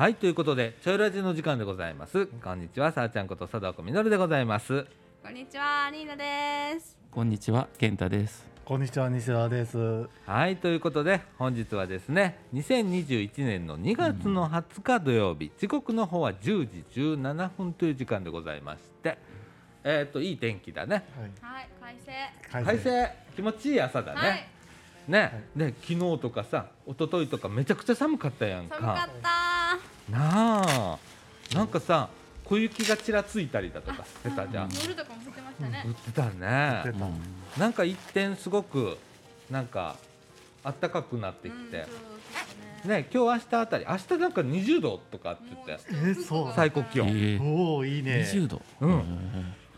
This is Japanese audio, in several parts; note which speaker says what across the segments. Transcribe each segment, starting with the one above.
Speaker 1: はいということでちょいラジの時間でございますこんにちはさあちゃんこと佐藤みのるでございます
Speaker 2: こんにちは、ニーナです。
Speaker 3: こんにちは、健太です。
Speaker 4: こんにちは西田です。
Speaker 1: はいということで本日はですね2021年の2月の20日土曜日、時刻の方は10時17分という時間でございましてえっ、といい天気だね
Speaker 2: はい、快晴。
Speaker 4: はい。
Speaker 1: 快晴気持ちいい朝だね、
Speaker 2: はい、
Speaker 1: ねね昨日とかさ一昨日とかめちゃくちゃ寒かったやんか
Speaker 2: 寒かった。
Speaker 1: なあ。なんかさ小雪がちらついたりだとかしてたじゃん。
Speaker 2: 夜とかも降ってましたね。
Speaker 1: 売。ってた
Speaker 4: 出
Speaker 1: ね
Speaker 4: た。
Speaker 1: なんか一点すごくなんか暖かくなってきて。ね。今日明日あたり明日なんか20度とかって言って。
Speaker 4: えそう
Speaker 1: 最高気温。
Speaker 3: えー、
Speaker 4: おおいいね。
Speaker 3: 20度。
Speaker 1: うん。
Speaker 3: へ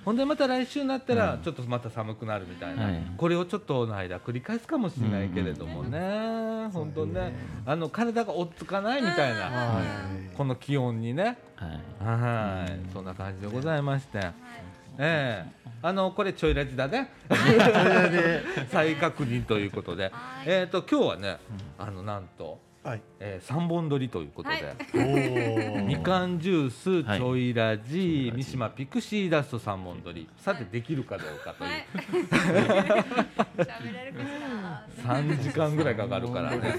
Speaker 1: ほんでまた来週になったら
Speaker 3: うん。
Speaker 1: ちょっとまた寒くなるみたいな、
Speaker 3: はい。
Speaker 1: これをちょっとの間繰り返すかもしれないけれどもね、本当ね。あの体が追っつかないみたいな、
Speaker 4: はい。
Speaker 1: この気温にね。
Speaker 3: ーはい。
Speaker 1: はい、そんな感じでございまして、ええ。あのこれちょいラジだね。再確認ということで、
Speaker 2: はい。
Speaker 1: えっ、と今日はねあのなんと、
Speaker 4: はい。
Speaker 1: えー、三本撮りということで、
Speaker 2: はい。
Speaker 4: おお。
Speaker 1: みかんジュース、
Speaker 3: はい
Speaker 1: ちょいラジ
Speaker 3: い、ラジ
Speaker 1: 三島ピクシーダスト三本撮り、さてできるかどうかという、
Speaker 2: はい。喋れるかしら。
Speaker 1: 三時間ぐらいかかるからね、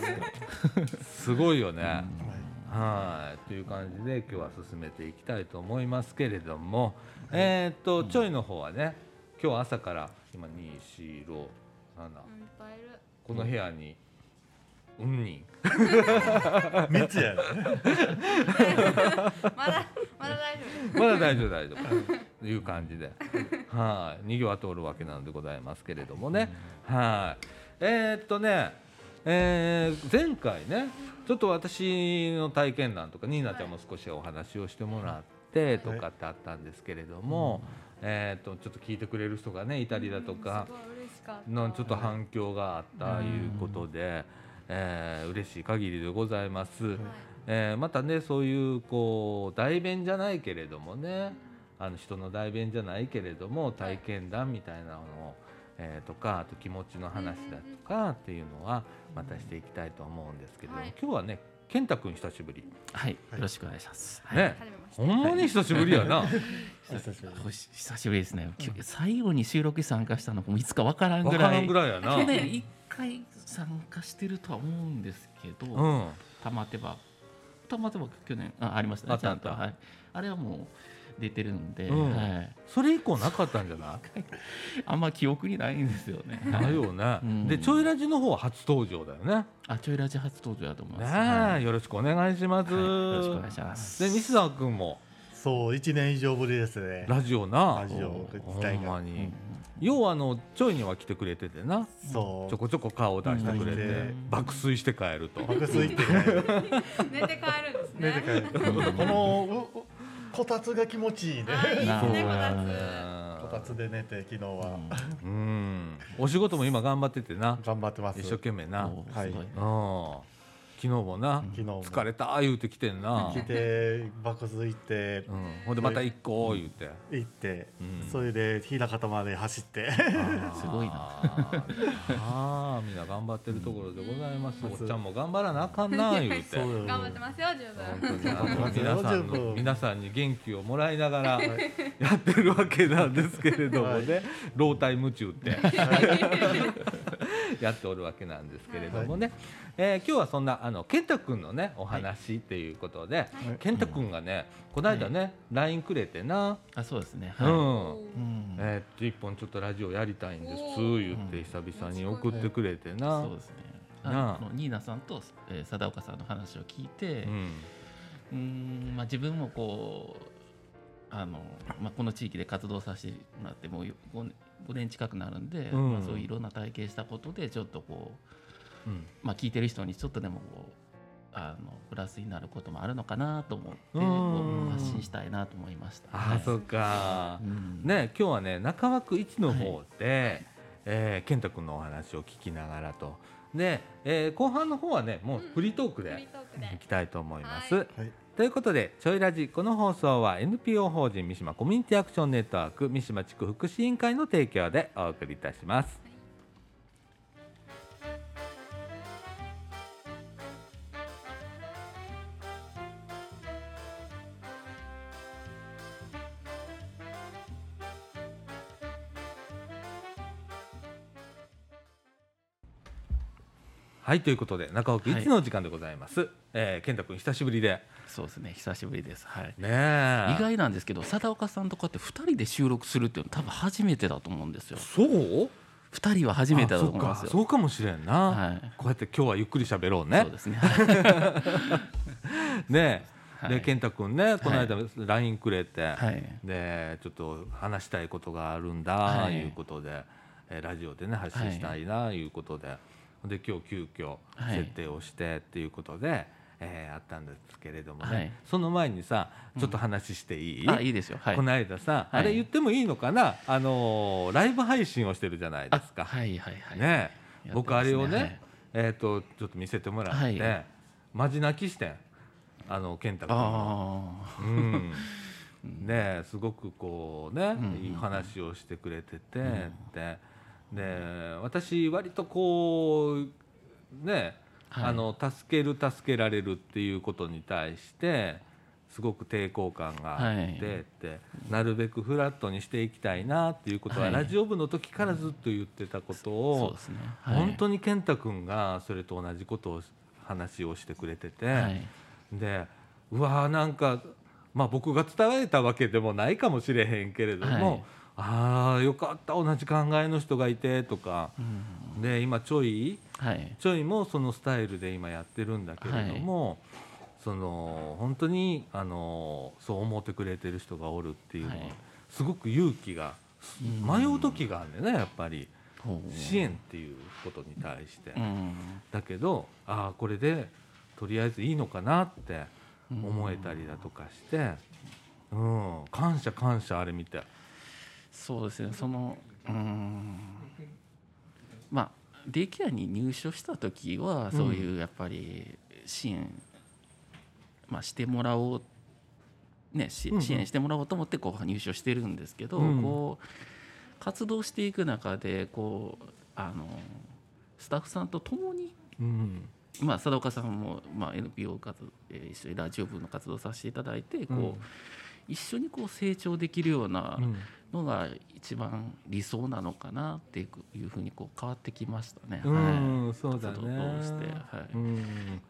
Speaker 1: すごいよね。
Speaker 4: はい
Speaker 1: はい、という感じで今日は進めていきたいと思いますけれども、えーっとちょいの方はね今日朝から今2、4、6、7
Speaker 2: うんいっぱいいる。
Speaker 1: この部屋にうん人
Speaker 4: 三つやね。
Speaker 2: まだ、まだ大丈夫。
Speaker 1: まだ大丈夫大丈夫。という感じで。はい。にぎわっておるわけなのでございますけれどもね。はい。えーっとねえー前回ねちょっと私の体験談とかニーナちゃんも少しお話をしてもらってとかってあったんですけれども、えーっとちょっと聞いてくれる人がねいたりだとか。のちょっと反響があったいうことで、えー嬉しい限りでございます。
Speaker 2: はい。
Speaker 1: えーまたねそういうこう代弁じゃないけれどもねあの人の代弁じゃないけれども体験談みたいなのを、えーとかあと気持ちの話だとかっていうのはまたしていきたいと思うんですけど、
Speaker 2: はい
Speaker 1: 今日はね健太君久しぶり
Speaker 3: はい。よろしくお願いします。はい
Speaker 1: ね。ほんまに久しぶりやな
Speaker 4: 久しぶり
Speaker 3: おし久しぶりですね。きゅ最後に収録に参加したのがもういつかわからんぐらい。
Speaker 1: んぐらいやな
Speaker 3: 去年一回参加してるとは思うんですけど、
Speaker 1: うん
Speaker 3: たまてばたまてば去年あありましたね。ちゃんとはい。あれはもう出てるんで、
Speaker 1: うん
Speaker 3: はい。
Speaker 1: それ以降なかったんじゃない？
Speaker 3: あんま記憶にないんですよね。
Speaker 1: だよね、
Speaker 3: うん
Speaker 1: でちょいラジの方は初登場だよね
Speaker 3: あ、ちょいラジ初登場だと思い
Speaker 1: ね
Speaker 3: ます。
Speaker 1: え、
Speaker 3: はい
Speaker 1: よろしくお願いします、
Speaker 3: はいよろしくお願いします。
Speaker 1: で西澤君も
Speaker 4: そう一年以上ぶりですね。
Speaker 1: ラジオな。
Speaker 4: ラジオ自
Speaker 1: ほ
Speaker 4: 体が。
Speaker 1: んまに、
Speaker 3: うん。
Speaker 1: 要はあのちょいには来てくれててな。
Speaker 4: そう。
Speaker 1: ちょこちょこ顔を出してくれて、
Speaker 4: うん。
Speaker 1: 爆睡して帰ると、
Speaker 4: 爆睡ってね。
Speaker 2: 寝て帰るんですね。
Speaker 4: 寝て帰る。このううこたつが気持ちいいね。
Speaker 2: あ、いいですね、こた
Speaker 4: こたつで寝て昨日は。
Speaker 1: うん。お仕事も今頑張っててな。
Speaker 4: 頑張ってます。
Speaker 1: 一生懸命な、うん、
Speaker 3: おすごい
Speaker 1: 昨日もな、
Speaker 4: 昨日も。
Speaker 1: 疲れた言うて来てんな、
Speaker 4: 来て爆睡行って。
Speaker 1: うん、ほんでまた行こう言うて、
Speaker 4: 行って。
Speaker 1: うん。
Speaker 4: それで日高まで走って。
Speaker 3: すごいな。
Speaker 1: あーあーみんな頑張ってるところでございます、おっちゃんも頑張らなあかんな言うて。
Speaker 2: 頑張ってますよ、十
Speaker 1: 本
Speaker 2: 分。
Speaker 1: 皆さんの
Speaker 4: 十分。
Speaker 1: 皆さんに元気をもらいながらやってるわけなんですけれどもね、老体夢中ってやっておるわけなんですけれどもね、えー今日はそんなあの健太君のねお話っていうことで、健太君がねこの間ね、LINE くれてな、
Speaker 3: あ、そうですね。
Speaker 1: う
Speaker 3: はい。
Speaker 1: ん
Speaker 3: うん。
Speaker 1: えー、一本ちょっとラジオやりたいんです。言って久々に送ってくれてな、
Speaker 3: そうですね。
Speaker 1: なあ。
Speaker 3: あのニーナさんと、えー、貞岡さんの話を聞いて、
Speaker 1: うん。
Speaker 3: うーん、まあ自分もこうあのまあこの地域で活動させてもらってもう 5, 5年近くなるんで、
Speaker 1: うん。
Speaker 3: まあそういういろんな体験したことでちょっとこう
Speaker 1: うん。
Speaker 3: まあ聞いてる人にちょっとでもこうあのプラスになることもあるのかなと思って発信したいなと思いました。
Speaker 1: ああ、
Speaker 3: はい。
Speaker 1: そっか。
Speaker 3: う。ん。
Speaker 1: ね、今日はね中枠1の方で、えー健太君のお話を聞きながらと。で、えー後半の方はねもうフリートーク
Speaker 2: フリー
Speaker 1: で
Speaker 2: トークで。
Speaker 1: いきたいと思います。
Speaker 2: はい。
Speaker 4: はい
Speaker 1: ということでちょいラジこの放送は NPO 法人三島コミュニティアクションネットワーク三島地区福祉委員会の提供でお送りいたします。はいということで中尾家一の時間でございます、えー健太君久しぶりで。
Speaker 3: そうですね久しぶりです。はい。
Speaker 1: ねえ。
Speaker 3: 意外なんですけど貞岡さんとこうやって2人で収録するっていうのは多分初めてだと思うんですよ。
Speaker 1: そう
Speaker 3: ？2人は初めてだと
Speaker 1: あ
Speaker 3: 思いますよ。
Speaker 1: そうかもしれんな、
Speaker 3: はい。
Speaker 1: こうやって今日はゆっくり喋ろうね。
Speaker 3: そうですね。
Speaker 1: ねで健太君ねこの間 LINE くれて、
Speaker 3: はい。
Speaker 1: でちょっと話したいことがあるんだ
Speaker 3: はい。
Speaker 1: いうことで、えーラジオでね発信したいないうことで、で今日急遽
Speaker 3: はい。
Speaker 1: 設定をしてっていうことで、えーあったんですけれどもね、
Speaker 3: はい。
Speaker 1: その前にさちょっと話していい、
Speaker 3: あいいですよ。はい。
Speaker 1: この間さ、
Speaker 3: はい。
Speaker 1: あれ言ってもいいのかな？あのーライブ配信をしてるじゃないですか。
Speaker 3: あはいはいはい。
Speaker 1: ね。僕あれをね、
Speaker 3: はい。
Speaker 1: えっ、とちょっと見せてもらって、
Speaker 3: はい。
Speaker 1: マジ泣きしてんあの健太君の。
Speaker 3: あ
Speaker 1: うん。ねすごくこうね、
Speaker 3: ん
Speaker 1: いい話をしてくれてて、でで私割とこうね、
Speaker 3: はい。
Speaker 1: あの助ける助けられるっていうことに対してすごく抵抗感があって、
Speaker 3: はい。
Speaker 1: ってなるべくフラットにしていきたいなっていうことは、
Speaker 3: はい。
Speaker 1: ラジオ部の時からずっと言ってたことを
Speaker 3: ね。はい。
Speaker 1: 本当に健太君がそれと同じことを話をしてくれてて。
Speaker 3: はい。
Speaker 1: でうわーなんか、まあ、僕が伝えたわけでもないかもしれへんけれども、
Speaker 3: はい
Speaker 1: ああよかった同じ考えの人がいてとか、で今ちょい
Speaker 3: はい。
Speaker 1: ちょいもそのスタイルで今やってるんだけれども、その本当にあのそう思ってくれてる人がおるっていうのは、
Speaker 3: はい。
Speaker 1: すごく勇気が
Speaker 3: うん。
Speaker 1: 迷う時があるんだよねやっぱり。支援っていうことに対して。
Speaker 3: うん。
Speaker 1: だけどああこれでとりあえずいいのかなって思えたりだとかして、うん、感謝感謝あれ見て
Speaker 3: そうですねそのうん。まあデイケアに入所した時はそういうやっぱり支援、まあ、してもらおうね支援してもらおうと思ってこう入所してるんですけど、
Speaker 1: うん。
Speaker 3: こう活動していく中でこうあのスタッフさんと共に
Speaker 1: うん。
Speaker 3: まあ、佐岡さんも、まあ、NPO 活動、えー一緒にラジオ部の活動させていただいてこう、
Speaker 1: うん。
Speaker 3: 一緒にこう成長できるような
Speaker 1: うん
Speaker 3: のが一番理想なのかなっていうふうにこう変わってきましたね。
Speaker 1: うん
Speaker 3: はい。
Speaker 1: そうだね。
Speaker 3: して。はい。
Speaker 1: うん。
Speaker 3: うん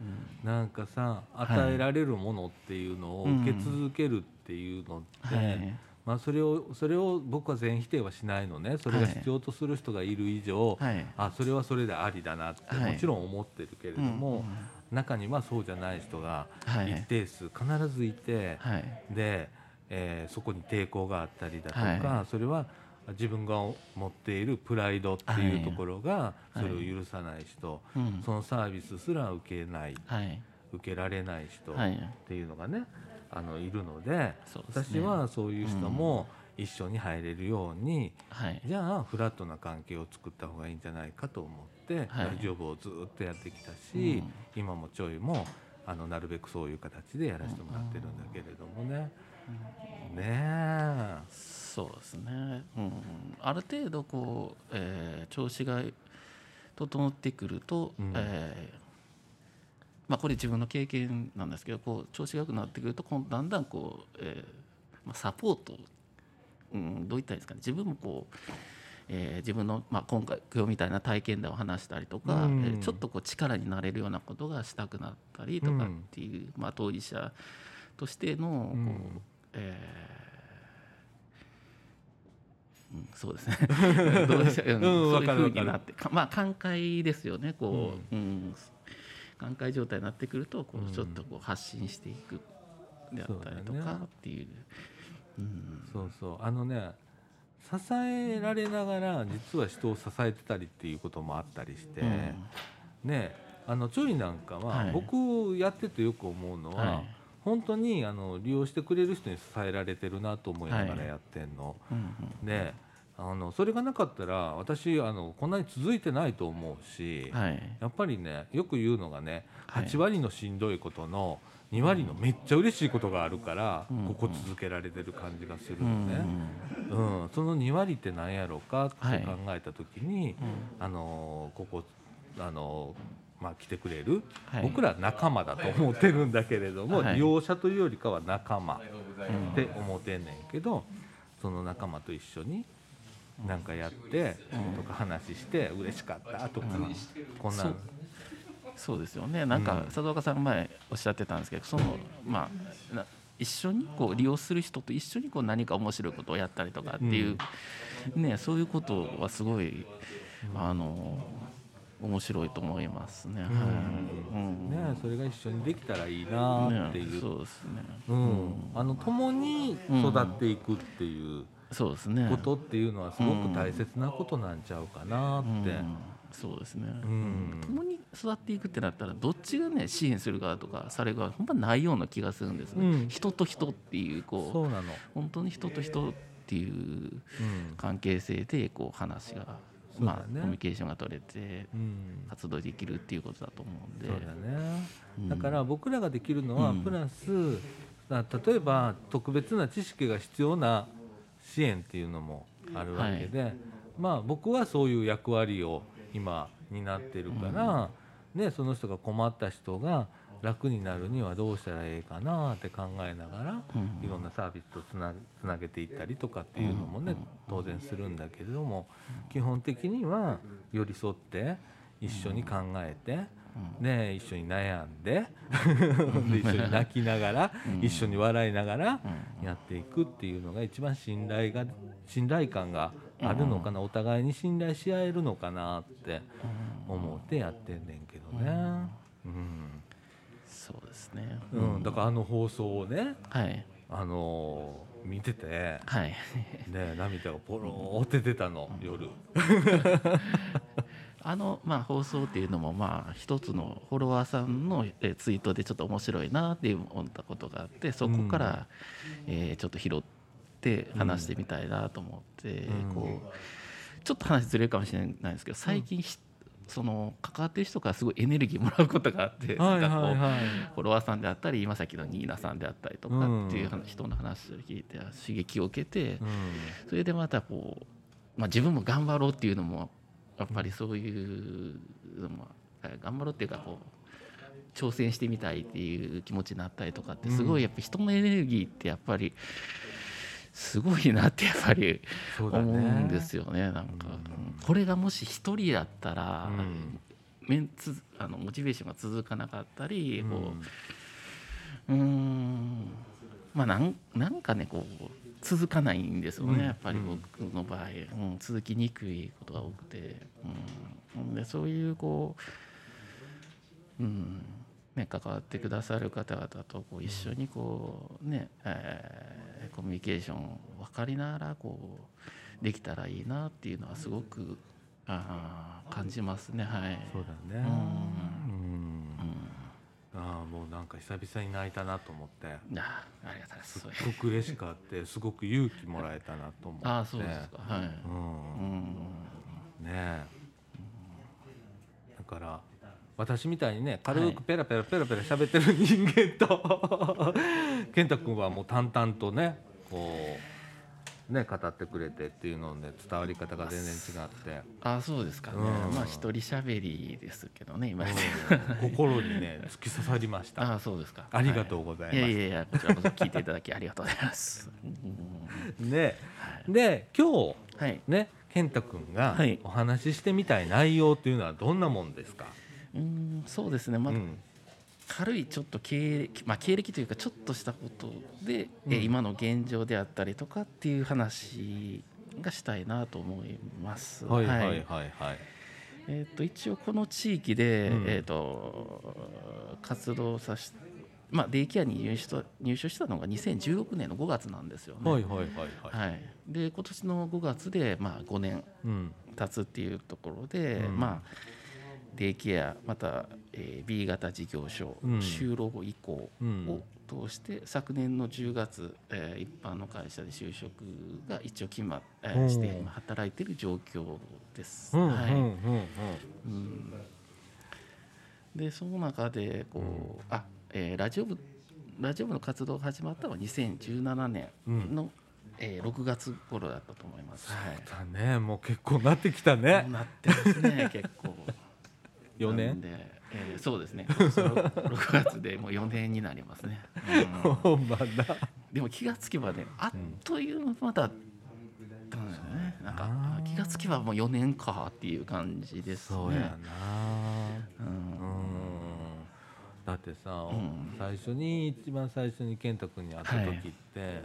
Speaker 1: なんかさ与えられるものっていうのを
Speaker 3: うん。
Speaker 1: 受け続けるっていうのって、
Speaker 3: はい。
Speaker 1: まあ、それをそれを僕は全否定はしないのね。それが必要とする人がいる以上、
Speaker 3: はい。
Speaker 1: あそれはそれでありだなって
Speaker 3: はい。
Speaker 1: もちろん思ってるけれども、中にはそうじゃない人が
Speaker 3: はい。
Speaker 1: 一定数必ずいて、
Speaker 3: はい。
Speaker 1: で、えーそこに抵抗があったりだとか、
Speaker 3: は
Speaker 1: それは自分が持っているプライドっていうところが
Speaker 3: はい。
Speaker 1: それを許さない人、
Speaker 3: うん。
Speaker 1: そのサービスすら受けない
Speaker 3: はい。
Speaker 1: 受けられない人っ
Speaker 3: はい。
Speaker 1: ていうのがねあのいるので
Speaker 3: ね。
Speaker 1: 私はそういう人も一緒に入れるように、
Speaker 3: はい。
Speaker 1: じゃあフラットな関係を作った方がいいんじゃないかと思って、
Speaker 3: はい。
Speaker 1: ラジオ部をずっとやってきたし、
Speaker 3: うん。
Speaker 1: 今もちょいもあのなるべくそういう形でやらせてもらってるんだけれどもね。ねえ
Speaker 3: そうですね、うん、ある程度こう、えー調子が整ってくると、
Speaker 1: うん。
Speaker 3: えーまあ、これ自分の経験なんですけどこう調子が良くなってくるとこうだんだんこう、えーまあ、サポート、うん、どういったらいいですかね。自分もこう、えー自分の、まあ、今回今日みたいな体験談を話したりとか、
Speaker 1: うん。
Speaker 3: えーちょっとこう力になれるようなことがしたくなったりとかっていう、まあ、当事者としてのこう、
Speaker 1: うん
Speaker 3: えー。うん、そうですね。どうでしょう、うん
Speaker 1: うん
Speaker 3: そういうふう
Speaker 1: わかるわかる。
Speaker 3: になってかまあ寛解ですよねこう、うん。寛解状態になってくるとこ
Speaker 1: うん
Speaker 3: うちょっとこう発信していくであったりとかっていう。うん。
Speaker 1: そうそう。あのね支えられながら実は人を支えてたりっていうこともあったりして、ねあのちょいなんかは、
Speaker 3: はい。
Speaker 1: 僕やっててよく思うのは、
Speaker 3: はい
Speaker 1: 本当にあの利用してくれる人に支えられてるなと思いながらやってんの。
Speaker 3: うんうん
Speaker 1: であのそれがなかったら私あのこんなに続いてないと思うし、
Speaker 3: はい。
Speaker 1: やっぱりねよく言うのがね
Speaker 3: はい。
Speaker 1: 8割のしんどいことの2割のめっちゃ嬉しいことがあるから、
Speaker 3: うん。
Speaker 1: ここ続けられてる感じがする
Speaker 3: う
Speaker 1: のね。
Speaker 3: ん
Speaker 1: うん、その2割って何やろうかって
Speaker 3: はい。
Speaker 1: 考えた時に、あのここあのまあ来てくれる、
Speaker 3: はい。
Speaker 1: 僕ら仲間だと思ってるんだけれども、
Speaker 3: はい。
Speaker 1: 利用者というよりかは仲間
Speaker 3: うん。
Speaker 1: って思ってんねんけどその仲間と一緒になんかやってとか話して嬉しかったとか、こんな
Speaker 3: そう。そうですよね。なんか
Speaker 1: うん。
Speaker 3: 佐藤岡さんが前おっしゃってたんですけどそのまあな一緒にこう利用する人と一緒にこう何か面白いことをやったりとかっていう、ねそういうことはすごいあの面白いと思いますね。はいうん
Speaker 1: ねそれが一緒にできたらいいなってい
Speaker 3: ね
Speaker 1: う。
Speaker 3: そうですね。
Speaker 1: うん、あの共に育っていくっていう
Speaker 3: そうですね。
Speaker 1: ことっていうのはすごく大切なことなんちゃうかなって。
Speaker 3: うんそうですね、
Speaker 1: うん
Speaker 3: 共に育っていくってなったらどっちがね支援する側とかされる側ほんまないような気がするんですね、
Speaker 1: うん
Speaker 3: 人と人っていうこ
Speaker 1: そううなの。
Speaker 3: 本当に人と人っていう
Speaker 1: うん。
Speaker 3: 関係性でこう話が、まあ、コミュニケーションが取れて
Speaker 1: うん。
Speaker 3: 活動できるっていうことだと思うんで。
Speaker 1: そうだね。
Speaker 3: うん。
Speaker 1: だから僕らができるのは
Speaker 3: うん。
Speaker 1: プラス、あ例えば特別な知識が必要な支援っていうのもあるわけで、まあ僕はそういう役割を今担ってるから、ね、その人が困った人が楽になるにはどうしたらええかなって考えながら、
Speaker 3: うん。
Speaker 1: いろんなサービスとつなつなげていったりとかっていうのもね、当然するんだけれども、基本的には寄り添って一緒に考えて。ね、一緒に悩んでで 一緒に泣きながら、
Speaker 3: うん。
Speaker 1: 一緒に笑いながら
Speaker 3: うん。
Speaker 1: やっていくっていうのが一番信頼が信頼感があるのかな、お互いに信頼し合えるのかなって思ってやってんねんけどね。うん
Speaker 3: ですね、
Speaker 1: うん。だからあの放送をね、
Speaker 3: はい。
Speaker 1: あのー見てて、
Speaker 3: はい。
Speaker 1: ね、涙がポローって出たの、夜。
Speaker 3: あの、まあ、放送っていうのも、まあ、一つのフォロワーさんのえーツイートでちょっと面白いなって思ったことがあってそこから、えーちょっと拾って話してみたいなと思って、
Speaker 1: うん。
Speaker 3: こうちょっと話ずれるかもしれないですけど最近ひ、その関わってる人からすごいエネルギーもらうことがあって、
Speaker 1: はい
Speaker 3: なんかこう。フォロワーさんであったり今さっきのニーナさんであったりとかっていう話人の話を聞いて刺激を受けて、
Speaker 1: うん
Speaker 3: それでまたこう、まあ、自分も頑張ろうっていうのもやっぱりそういうのもえ頑張ろうっていうかこう挑戦してみたいっていう気持ちになったりとかってすご
Speaker 1: うん
Speaker 3: いやっぱ人のエネルギーってやっぱりすごいなってやっぱり思
Speaker 1: ね。
Speaker 3: うんですよねなんか、うん。これがもし一人だったら、
Speaker 1: うん。
Speaker 3: メンツあのモチベーションが続かなかったり、
Speaker 1: うん。
Speaker 3: こううーんまあなんなんかねこう続かないんですよね、
Speaker 1: うん。
Speaker 3: やっぱり僕の場合、うん、続きにくいことが多くて、うん、でそういうこう、うんね、関わってくださる方々とこう一緒にこうね、えーコミュニケーションを分かりながらこうできたらいいなっていうのはすごくあー感じますね。はい。
Speaker 1: そうだね。
Speaker 3: うん。
Speaker 1: うああもうなんか久々に泣いたなと思って。
Speaker 3: あありがとうございます。
Speaker 1: すっごく嬉しかってすごく勇気もらえたなと思って。
Speaker 3: ああそうですか。はい、
Speaker 1: う
Speaker 3: うんん、
Speaker 1: ねえ。だから私みたいにね軽くペラペラペラペラ喋ってる人間と 健太君はもう淡々とねこうね語ってくれてっていうので伝わり方が全然違って。
Speaker 3: ああそうですかね、
Speaker 1: うん。
Speaker 3: まあ一人喋りですけどね今、
Speaker 1: うん。心にね突き刺さりました。
Speaker 3: ああそうですか。
Speaker 1: ありがとうございます。
Speaker 3: は、い。やいやいやこちらこそ聞いていただきありがとうございます、う ん
Speaker 1: ねで今日
Speaker 3: はい。
Speaker 1: ね健太君が
Speaker 3: はい。
Speaker 1: お話ししてみたい内容っていうのはどんなもんですか、
Speaker 3: うんそうですね。まあ、
Speaker 1: うん。
Speaker 3: 軽いちょっと経歴、まあ、経歴というかちょっとしたことで、
Speaker 1: うん。
Speaker 3: え今の現状であったりとかっていう話がしたいなと思います。
Speaker 1: はいはい。はいはい
Speaker 3: えー、と一応この地域で、
Speaker 1: うん。
Speaker 3: えー、と活動さし、まあ、デイケアに入所入所したのが2016年の5月なんですよね。
Speaker 1: はいはいはいはい。
Speaker 3: はい。で今年の5月で、まあ、5年
Speaker 1: うん。
Speaker 3: 経つっていうところで、
Speaker 1: うん。
Speaker 3: まあデイケアまた、えー B 型事業所、
Speaker 1: うん。
Speaker 3: 就労移行
Speaker 1: うん。
Speaker 3: を通して昨年の10月、えー一般の会社で就職が一応決ま、えーして今働いている状況です。
Speaker 1: うん
Speaker 3: はい。
Speaker 1: うんうん
Speaker 3: うん。でその中でこう、あえーラジオ部ラジオ部の活動が始まったのは2017年の、えー6月頃だったと思います。はい。
Speaker 1: だね。もう結構なってきたね。
Speaker 3: なってますね結構。
Speaker 1: 4
Speaker 3: なん
Speaker 1: 年
Speaker 3: で、えーそうですね。今年の6月でもう4年になりますね。うん。でも気がつけばね、あっという間まだ、うんね、なんか気がつけばもう4年かっていう感じですね。
Speaker 1: そうやな。
Speaker 3: うん。
Speaker 1: うん。だってさ、
Speaker 3: ん。
Speaker 1: 最初に一番最初に健太君に会った時って、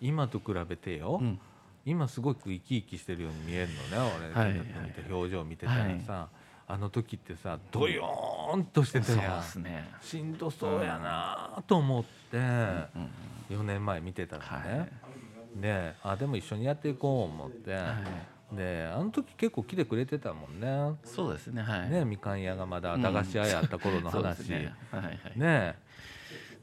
Speaker 1: 今と比べてよ、
Speaker 3: うん。
Speaker 1: 今すごく生き生きしてるように見えるのね俺、
Speaker 3: はい。
Speaker 1: 健太君見て表情見てたらさ、あの時ってさドヨーンとしてた
Speaker 3: そう
Speaker 1: やん
Speaker 3: ね。
Speaker 1: しんどそうやなと思って、
Speaker 3: うん
Speaker 1: 4年前見てたらね、
Speaker 3: はい。
Speaker 1: であでも一緒にやっていこう思って、
Speaker 3: は
Speaker 1: であの時結構来てくれてたもんね。
Speaker 3: そうですねはい。
Speaker 1: ねみかん屋がまだ駄菓子屋やった頃の
Speaker 3: そうで
Speaker 1: 話、
Speaker 3: すねはいはい。
Speaker 1: ね。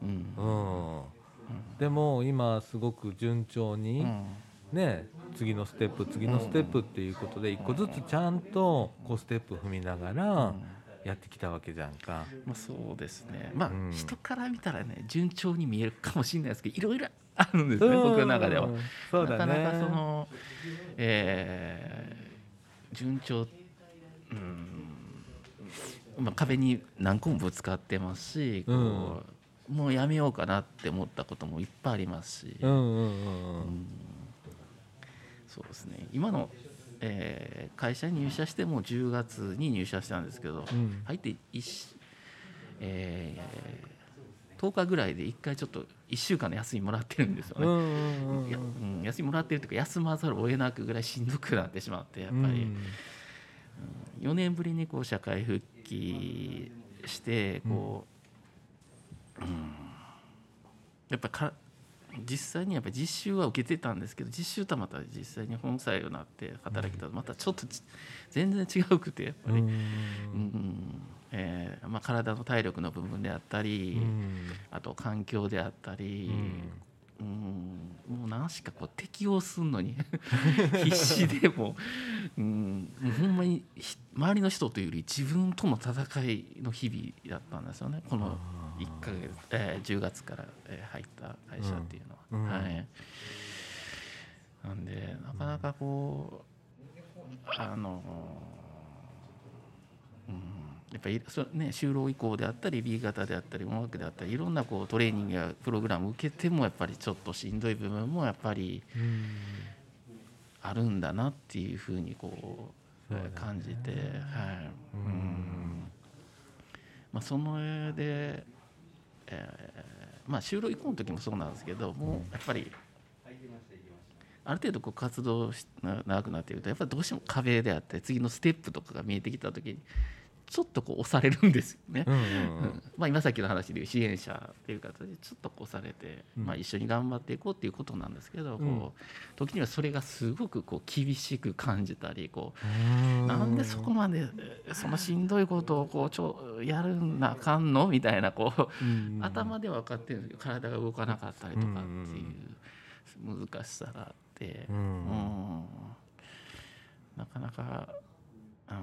Speaker 3: うん。
Speaker 1: うん、でも今すごく順調に、
Speaker 3: うん
Speaker 1: ね次のステップ次のステップっていうことで一個ずつちゃんとこうステップ踏みながらやってきたわけじゃんか。
Speaker 3: まあそうですね。まあ
Speaker 1: うん。
Speaker 3: 人から見たらね順調に見えるかもしれないですけどいろいろあるんですね僕の中では。
Speaker 1: うんそうだね。
Speaker 3: なかなかそのえー順調うん。まあ壁に何個もぶつかってますしこうもうやめようかなって思ったこともいっぱいありますし。
Speaker 1: うんうんうん。うん
Speaker 3: そうですね。今の、えー会社に入社しても10月に入社したんですけど、
Speaker 1: うん。
Speaker 3: 入って一、えー10日ぐらいで1回ちょっと1週間の休みもらってるんですよね。
Speaker 1: うん
Speaker 3: うん休みもらってるというか休まざるを得なくぐらいしんどくなってしまってやっぱり。4年ぶりにこう社会復帰してこう、うんやっぱか実際にやっぱ実習は受けてたんですけど実習とはまた実際に本採用になって働きとまたちょっとち全然違うくてやっぱり、
Speaker 1: うん。
Speaker 3: うん。えーまあ、体の体力の部分であったり、
Speaker 1: うん。
Speaker 3: あと環境であったり、うん、もう何しかこう適応するのに。必死でもう、うん、もうほんまにひ周りの人というより自分との戦いの日々だったんですよね。この1ヶ月、えー10月から、えー入った会社っていうのは。
Speaker 1: うん。うん。
Speaker 3: はい、なんでなかなかこうあのうんやっぱりそね、就労移行であったり B 型であったり音楽であったりいろんなこうトレーニングやプログラム受けてもやっぱりちょっとしんどい部分もやっぱり
Speaker 1: うん
Speaker 3: あるんだなっていうふうにこう感じて、はい。
Speaker 1: うん。
Speaker 3: まあ、その上で、えーまあ、就労移行の時もそうなんですけどもうやっぱりある程度こう活動しな長くなっているとやっぱりどうしても壁であったり次のステップとかが見えてきた時にちょっとこう押されるんですよね。まあ、今さっきの話でいう支援者っていう形でちょっとこうされて、
Speaker 1: うん。
Speaker 3: まあ、一緒に頑張っていこうっていうことなんですけど、
Speaker 1: うん。
Speaker 3: こう時にはそれがすごくこう厳しく感じたりこ
Speaker 1: う
Speaker 3: なんでそこまでえーそのしんどいことをこうちょやるんなあかんのみたいなこう、
Speaker 1: うん
Speaker 3: 頭では分かってるんですけど体が動かなかったりとかっていう難しさがあって、
Speaker 1: うん。
Speaker 3: うん。なかなか、うん、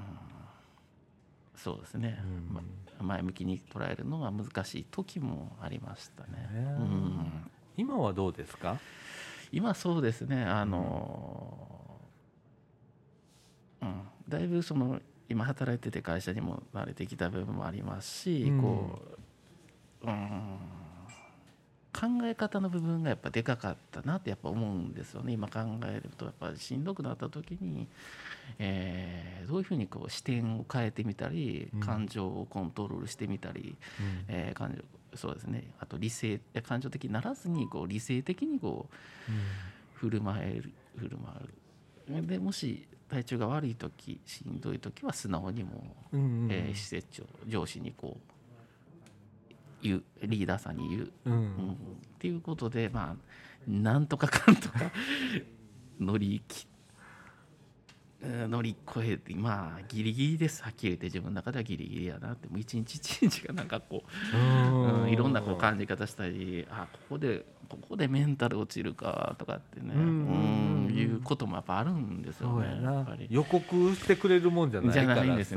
Speaker 3: そうですね、
Speaker 1: うん。
Speaker 3: ま前向きに捉えるのは難しい時もありましたね。
Speaker 1: ね
Speaker 3: うん、
Speaker 1: 今はどうですか？
Speaker 3: 今そうですね。あの、うん、だいぶその今働いてて会社にも慣れてきた部分もありますし、
Speaker 1: うん。
Speaker 3: こう、うん、考え方の部分がやっぱでかかったなってやっぱ思うんですよね。今考えるとやっぱりしんどくなった時に、えーどういうふうにこう視点を変えてみたり
Speaker 1: うん。
Speaker 3: 感情をコントロールしてみたり、えー感情そうですね。あと理性感情的にならずにこう理性的にこう振る舞える振る舞う。でもし体調が悪い時しんどい時は素直にも、
Speaker 1: うんうん。
Speaker 3: えー施設長上司にこう言うリーダーさんに言う、
Speaker 1: うん。
Speaker 3: うん。っていうことでまあなんとかかんとか乗り切えー乗り越えてまあギリギリです。はっきり言って自分の中ではギリギリやなって。もう一日一日がなんかこううん、いろんなこう感じ方したりあここでここでメンタル落ちるかとかってね
Speaker 1: うん。
Speaker 3: うんいうこともやっぱあるんですよねやっ
Speaker 1: な
Speaker 3: ぱり。
Speaker 1: 予告してくれるもんじゃない
Speaker 3: じゃ
Speaker 1: からさ。
Speaker 3: ないんですね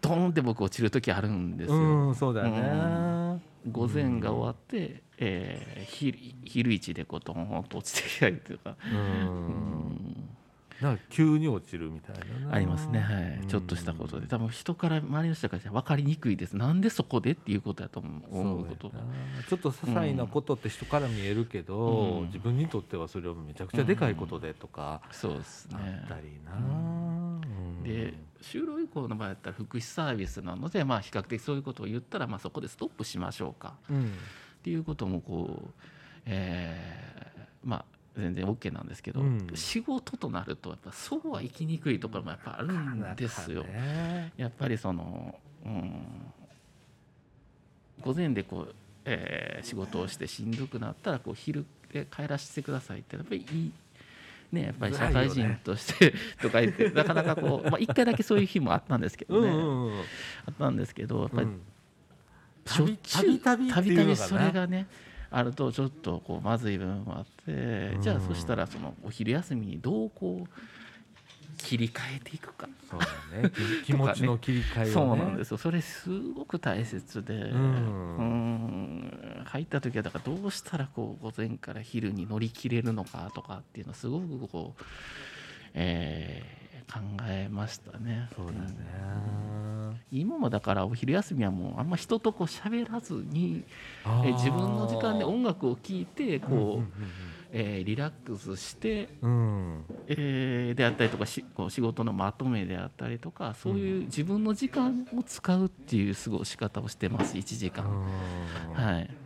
Speaker 3: 途中ンって僕落ちる時あるんですよ。
Speaker 1: うんそうだよね
Speaker 3: 午前が終わって、えー昼昼一でこうドーンと落ちてきたりとか、
Speaker 1: うん。
Speaker 3: うん
Speaker 1: なんか急に落ちるみたいなな。
Speaker 3: ありますね、はい、ちょっとしたことで。多分人から周りの人から分かりにくいです。なんでそこでっていうことやと思うこと
Speaker 1: ちょっと些細なことって人から見えるけど、
Speaker 3: うん。
Speaker 1: 自分にとってはそれはめちゃくちゃでかいことでとか
Speaker 3: そうです
Speaker 1: あ
Speaker 3: ね
Speaker 1: ったりな、うん。
Speaker 3: で就労移行の場合だったら福祉サービスなので、まあ、比較的そういうことを言ったら、まあ、そこでストップしましょうか。
Speaker 1: うん。
Speaker 3: っていうこともこう、えーまあ全然 OK なんですけど、
Speaker 1: うん。
Speaker 3: 仕事となるとやっぱそうは生きにくいところもやっぱあるんですよ。
Speaker 1: ね。
Speaker 3: やっぱりその、うん、午前でこう、えー仕事をしてしんどくなったらこう昼で帰らせてくださいってやっぱりいい。ね、やっぱり社会人としてとか言ってなかなかこう、まあ、1回だけそういう日もあったんですけどね、
Speaker 1: うんうんうん。
Speaker 3: あったんですけどやっぱり
Speaker 1: うたびたび
Speaker 3: それがねあるとちょっとこうまずい部分もあって、
Speaker 1: うん。
Speaker 3: じゃあそしたらそのお昼休みにどうこう切り替えていくか。
Speaker 1: そうだね。気 気持ちの切り替えをね。
Speaker 3: そうなんですよ。それすごく大切で、
Speaker 1: ん
Speaker 3: うん。入った時はだからどうしたらこう午前から昼に乗り切れるのかとかっていうのはすごくこう、えー考えましたね。
Speaker 1: そうだね。
Speaker 3: 今もだからお昼休みはもうあんま人とこう喋らずにえ自分の時間で音楽を聴いてこう、
Speaker 1: うん
Speaker 3: えーリラックスして、
Speaker 1: うん。うん
Speaker 3: えーであったりとかしこう仕事のまとめであったりとかそういう自分の時間を使うっていう過ごし方をしてます1時間、
Speaker 1: うん。
Speaker 3: はい。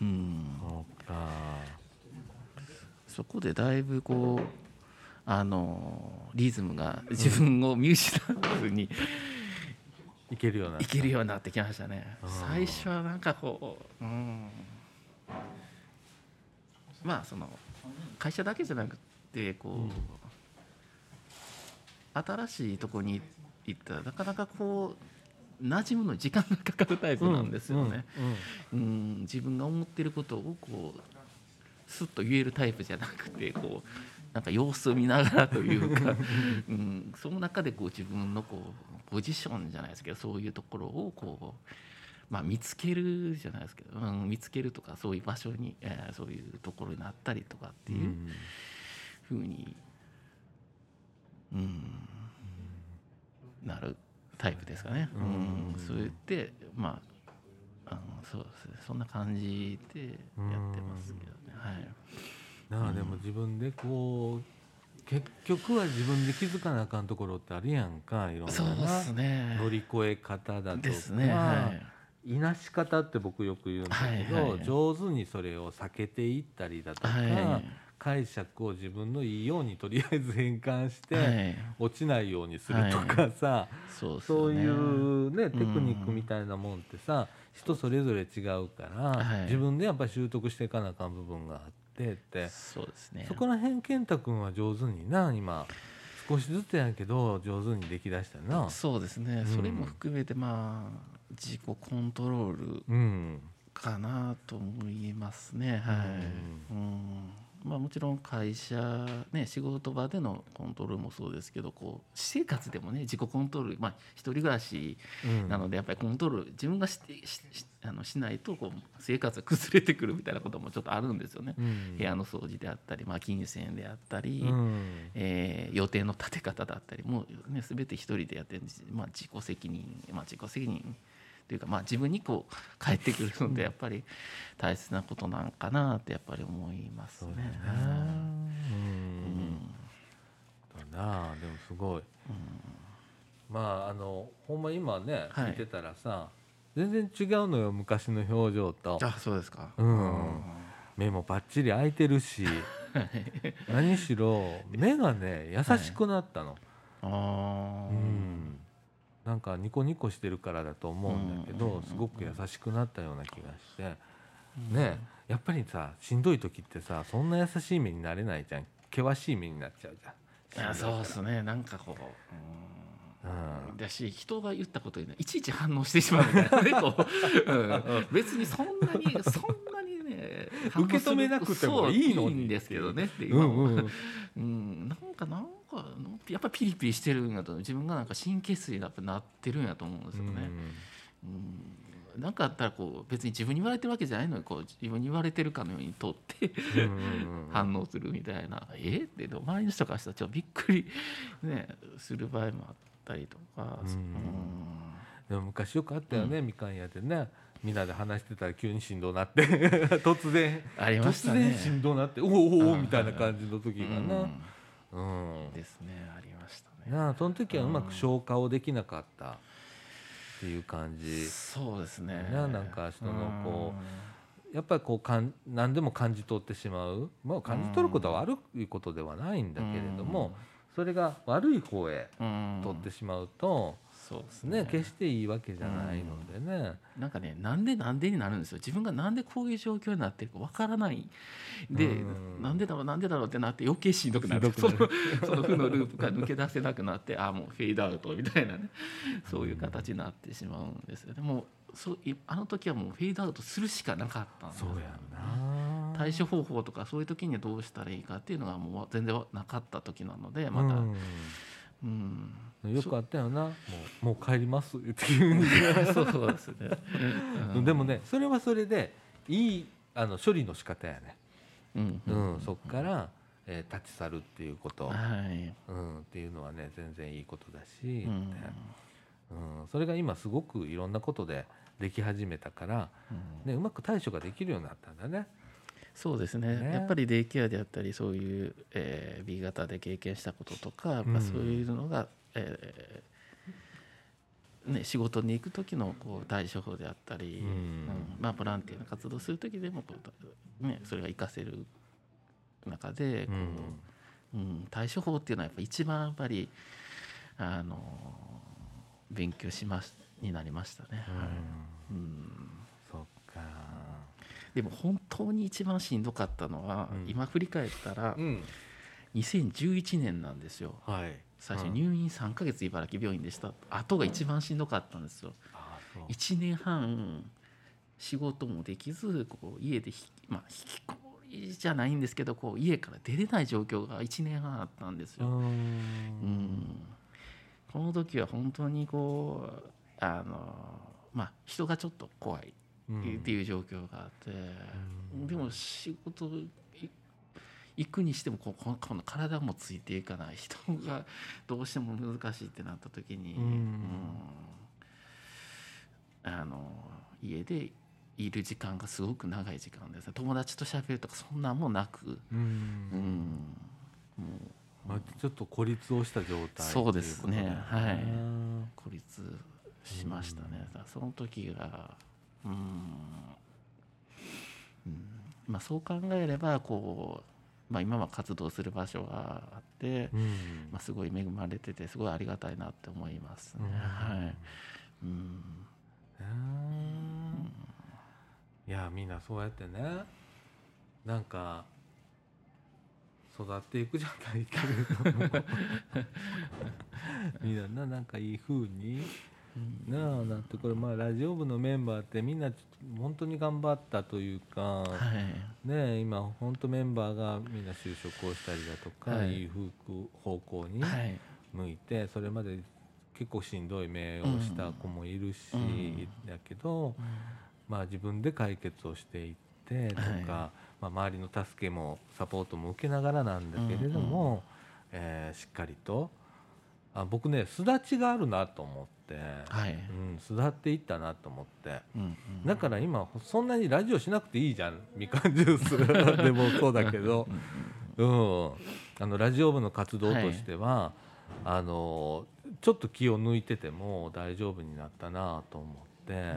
Speaker 3: うん。
Speaker 1: そうか。
Speaker 3: そこでだいぶこうあのリズムが自分を見失わずに
Speaker 1: いけるような。い
Speaker 3: けるようになってきましたね。最初はなんかこううん。まあその会社だけじゃなくてこう、新しいとこに行ったらなかなかこう馴染むのに時間がかかるタイプなんですよね、
Speaker 1: うんうん
Speaker 3: うん。自分が思ってることをこうスッと言えるタイプじゃなくてこうなんか様子を見ながらというか、うん、その中でこう自分のこうポジションじゃないですけどそういうところをこう、まあ、見つけるじゃないですけど、うん、見つけるとかそういう場所に、えーそういうところになったりとかっていうふうに、うん、なるタイプですかね。
Speaker 1: う
Speaker 3: ん、そう言ってまああのそうですねそんな感じでやってますけどね。はい
Speaker 1: だからでも自分でこう結局は自分で気づかなあかんところってあるやんかいろんな
Speaker 3: ね。
Speaker 1: 乗り越え方だとか
Speaker 3: ですね。はい。
Speaker 1: いなし方って僕よく言うんだけど、
Speaker 3: はいはい
Speaker 1: 上手にそれを避けていったりだとか、
Speaker 3: はい
Speaker 1: 解釈を自分のいいようにとりあえず変換して、
Speaker 3: はい。
Speaker 1: 落ちないようにするとかさ、
Speaker 3: そうです
Speaker 1: そうい。うねテクニックみたいなもんってさ人それぞれ違うから、
Speaker 3: はい
Speaker 1: 自分でやっぱり習得していかなあかん部分があってって、
Speaker 3: そうですね。
Speaker 1: そこら辺健太君は上手にな今少しずつやけど上手にできだしたな。
Speaker 3: そうですね。
Speaker 1: うん
Speaker 3: それも含めてまあ自己コントロール
Speaker 1: うん
Speaker 3: かなと思いますね。はい。うん。まあもちろん会社ね仕事場でのコントロールもそうですけど、こう私生活でもね自己コントロールまあ一人暮らし
Speaker 1: うん。
Speaker 3: なのでやっぱりコントロール自分がしてししあのしないとこう生活が崩れてくるみたいなこともちょっとあるんですよね。
Speaker 1: うん。
Speaker 3: 部屋の掃除であったり、まあ、金銭であったり、
Speaker 1: うん。
Speaker 3: えー予定の立て方だったりもう、ね、全て一人でやってるんです、まあ、自己責任、まあ、自己責任というか、まあ、自分にこう返ってくるのでやっぱり大切なことなんかなってやっぱり思いますね。
Speaker 1: う
Speaker 3: うん
Speaker 1: ん。だなあでもすごい。まああのほんま今ね
Speaker 3: はい
Speaker 1: 聞いてたらさ、全然違うのよ昔の表情と
Speaker 3: あそうですか。
Speaker 1: うん目もパッチリ開いてるし何しろ目がね優しくなったの。
Speaker 3: あ
Speaker 1: う
Speaker 3: ー
Speaker 1: ん。なんかニコニコしてるからだと思うんだけどすごく優しくなったような気がして。ねやっぱりさしんどい時ってさそんな優しい目になれないじゃん。険しい目になっちゃうじゃん。
Speaker 3: いやそうですね。なんかこう。
Speaker 1: うん。
Speaker 3: うん。だし人が言ったことにねいちいち反応してしまうみたいなねうん。別にそんなにそんなにね
Speaker 1: 受け止めなくてもいいのに
Speaker 3: そういいんですけどねって
Speaker 1: う
Speaker 3: 今
Speaker 1: ん。うん。
Speaker 3: うん、なんかなんかやっぱピリピリしてるんやと自分がなんか神経質になってるんやと思うんですよね。うん、なんかあったらこう別に自分に言われてるわけじゃないのにこう自分に言われてるかのようにとって
Speaker 1: うんうんうん
Speaker 3: 反応するみたいな「え？っ?」て周りの人からしたらちょっとびっくり、ね、する場合もあったりとか。
Speaker 1: うん。
Speaker 3: うん。
Speaker 1: でも昔よくあったよね、みかん屋でねみんなで話してたら急に振動なって 突然。
Speaker 3: ありまし
Speaker 1: 突
Speaker 3: たね。
Speaker 1: 然。振動なっておおおみたいな感じの時がな。
Speaker 3: うん。
Speaker 1: うん。
Speaker 3: ですねありましたね。
Speaker 1: なあその時はうまく消化をできなかったっていう感じ。
Speaker 3: そうですね。
Speaker 1: ななんか人のこやっぱりこうかん何でも感じ取ってしまう、まあ、感じ取ることは悪いことではないんだけれども、それが悪い方へ
Speaker 3: うん。
Speaker 1: 取ってしまうと、
Speaker 3: そうです
Speaker 1: ね。
Speaker 3: ね。
Speaker 1: 決していいわけじゃないのでね。
Speaker 3: なんかねなんでなんでになるんですよ。自分がなんでこういう状況になってるかわからない。で、
Speaker 1: うん。
Speaker 3: なんでだろうなんでだろうってなって余計しんどくなる。そのその負のループから抜け出せなくなってあもうフェードアウトみたいなね。そういう形になってしまうんですよでもそういあの時はもうフェードアウトするしかなかったんです。よ
Speaker 1: そうやんな。
Speaker 3: 対処方法とかそういう時にはどうしたらいいかっていうのがもう全然なかった時なのでまた、
Speaker 1: うん。
Speaker 3: うん、
Speaker 1: よくあったよな。もうもう帰りますってい う
Speaker 3: そうですね、うん。
Speaker 1: でもねそれはそれでいいあの処理の仕方やね、
Speaker 3: うん。
Speaker 1: うんそっから、えー立ち去るっていうこと、
Speaker 3: はい、
Speaker 1: うん、っていうのはね全然いいことだし、
Speaker 3: うん。
Speaker 1: ねうん、それが今すごくいろんなことででき始めたから、
Speaker 3: うん。
Speaker 1: ね、うまく対処ができるようになったんだね。
Speaker 3: そうですね。
Speaker 1: ね。
Speaker 3: やっぱりデイケアであったりそういう、えー、B 型で経験したこととか、まあ、そういうのが、えーね、仕事に行く時のこう対処法であったり、
Speaker 1: うん
Speaker 3: うんまあ、ボランティアの活動する時でもこう、ね、それが活かせる中でこう、うん対処法っていうのはやっぱ一番やっぱりあの勉強しますになりましたね。はいうん
Speaker 1: そっか。
Speaker 3: でも本当に一番しんどかったのは、
Speaker 1: うん
Speaker 3: 今振り返ったら
Speaker 1: うん。
Speaker 3: 2011年なんですよ
Speaker 1: はい。
Speaker 3: 最初
Speaker 1: うん。
Speaker 3: 入院3ヶ月茨城病院でした。後が一番しんどかったんですよ。
Speaker 1: あそう。
Speaker 3: 1年半仕事もできずこう家でひ、まあ、引きこもりじゃないんですけどこう家から出れない状況が1年半あったんですよ。
Speaker 1: う
Speaker 3: うん。ん。この時は本当にこうあのまあ人がちょっと怖い
Speaker 1: うん
Speaker 3: っていう状況があって、
Speaker 1: うん。
Speaker 3: でも仕事い行くにしてもこうこの体もついていかない人が どうしても難しいってなった時に、
Speaker 1: うん。
Speaker 3: うん。あの家でいる時間がすごく長い時間ですね。友達と喋るとかそんなんもなく、
Speaker 1: う
Speaker 3: うん。ん、もう。
Speaker 1: まあちょっと孤立をした状態
Speaker 3: そうですね。はい。孤立しましたね、だからその時がうん、うん。まあ、そう考えればこう、まあ、今は活動する場所があって、
Speaker 1: うん。
Speaker 3: まあ、すごい恵まれててすごいありがたいなって思いますね。
Speaker 1: うん。
Speaker 3: はい。うん。
Speaker 1: うんいやみんなそうやってねなんか育っていくじゃないけれども。みんなななんかいい風になあだってこれまあラジオ部のメンバーってみんな本当に頑張ったというか、
Speaker 3: はい。
Speaker 1: ねえ今本当メンバーがみんな就職をしたりだとか、
Speaker 3: はい。
Speaker 1: い、い方向に
Speaker 3: はい。
Speaker 1: 向いてそれまで結構しんどい目をした子もいるし、
Speaker 3: うん。
Speaker 1: だけど、まあ、自分で解決をしていってとか、
Speaker 3: はい。
Speaker 1: まあ、周りの助けもサポートも受けながらなんだけれども、えーしっかりとあ僕ね巣立ちがあるなと思って、
Speaker 3: はい。
Speaker 1: うん、巣立っていったなと思って。
Speaker 3: うんうん。
Speaker 1: だから今そんなにラジオしなくていいじゃん。みかんジュース。でもそうだけど、うん、あのラジオ部の活動としては、あのちょっと気を抜いてても大丈夫になったなと思って、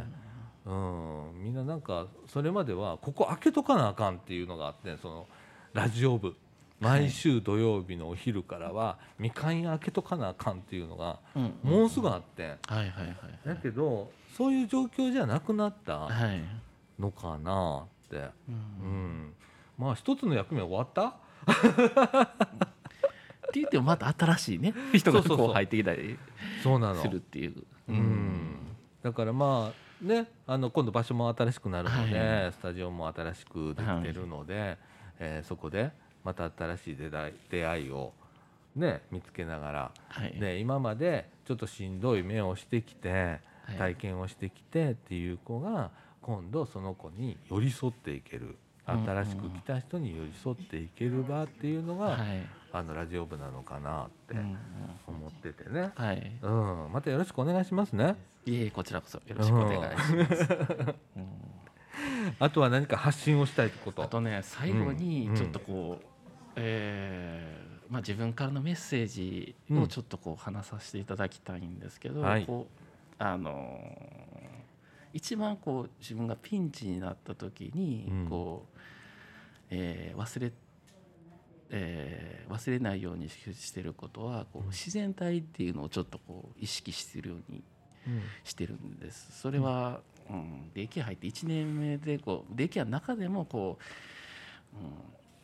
Speaker 1: うん。みんななんかそれまではここ開けとかなあかんっていうのがあってそのラジオ部毎週土曜日のお昼からはみかん屋開けとかなあかんっていうのが
Speaker 3: うん。
Speaker 1: もうすぐあってん。
Speaker 3: はいはいはい
Speaker 1: だけどそういう状況じゃなくなった
Speaker 3: はい。
Speaker 1: のかなって、
Speaker 3: う
Speaker 1: うん。ん、まあ一つの役目終わった？
Speaker 3: って言ってもまた新しいね 人がこう入ってきたり
Speaker 1: そうなの。
Speaker 3: するっていう。
Speaker 1: うん。だからまあねあの今度場所も新しくなるので、
Speaker 3: は
Speaker 1: スタジオも新しくできてるので、えーそこでまた新しい出会い出会いをね見つけながら、
Speaker 3: はい。
Speaker 1: で今までちょっとしんどい目をしてきて
Speaker 3: はい。
Speaker 1: 体験をしてきてっていう子が今度その子に寄り添っていける。
Speaker 3: うん
Speaker 1: 新しく来た人に寄り添っていける場っていうのが、
Speaker 3: はい。
Speaker 1: あのラジオ部なのかなって
Speaker 3: うんうん。
Speaker 1: 思っててね、
Speaker 3: はい。
Speaker 1: うん、またよろしくお願いしますね。
Speaker 3: いえこちらこそよろしくお願いします。うん。
Speaker 1: あとは何か発信をしたいこと。
Speaker 3: あとね最後に
Speaker 1: うん。
Speaker 3: ちょっとこう、えーまあ、自分からのメッセージをちょっとこう話させていただきたいんですけど、
Speaker 1: はい。
Speaker 3: こうあのー一番こう自分がピンチになった時に
Speaker 1: うん。
Speaker 3: こう、えー忘れえー忘れないようにししてることはこう自然体っていうのをちょっとこう意識してるようにしてるんです。それは、うん、デイケア入って1年目でこうデイケアの中でもこう、うん、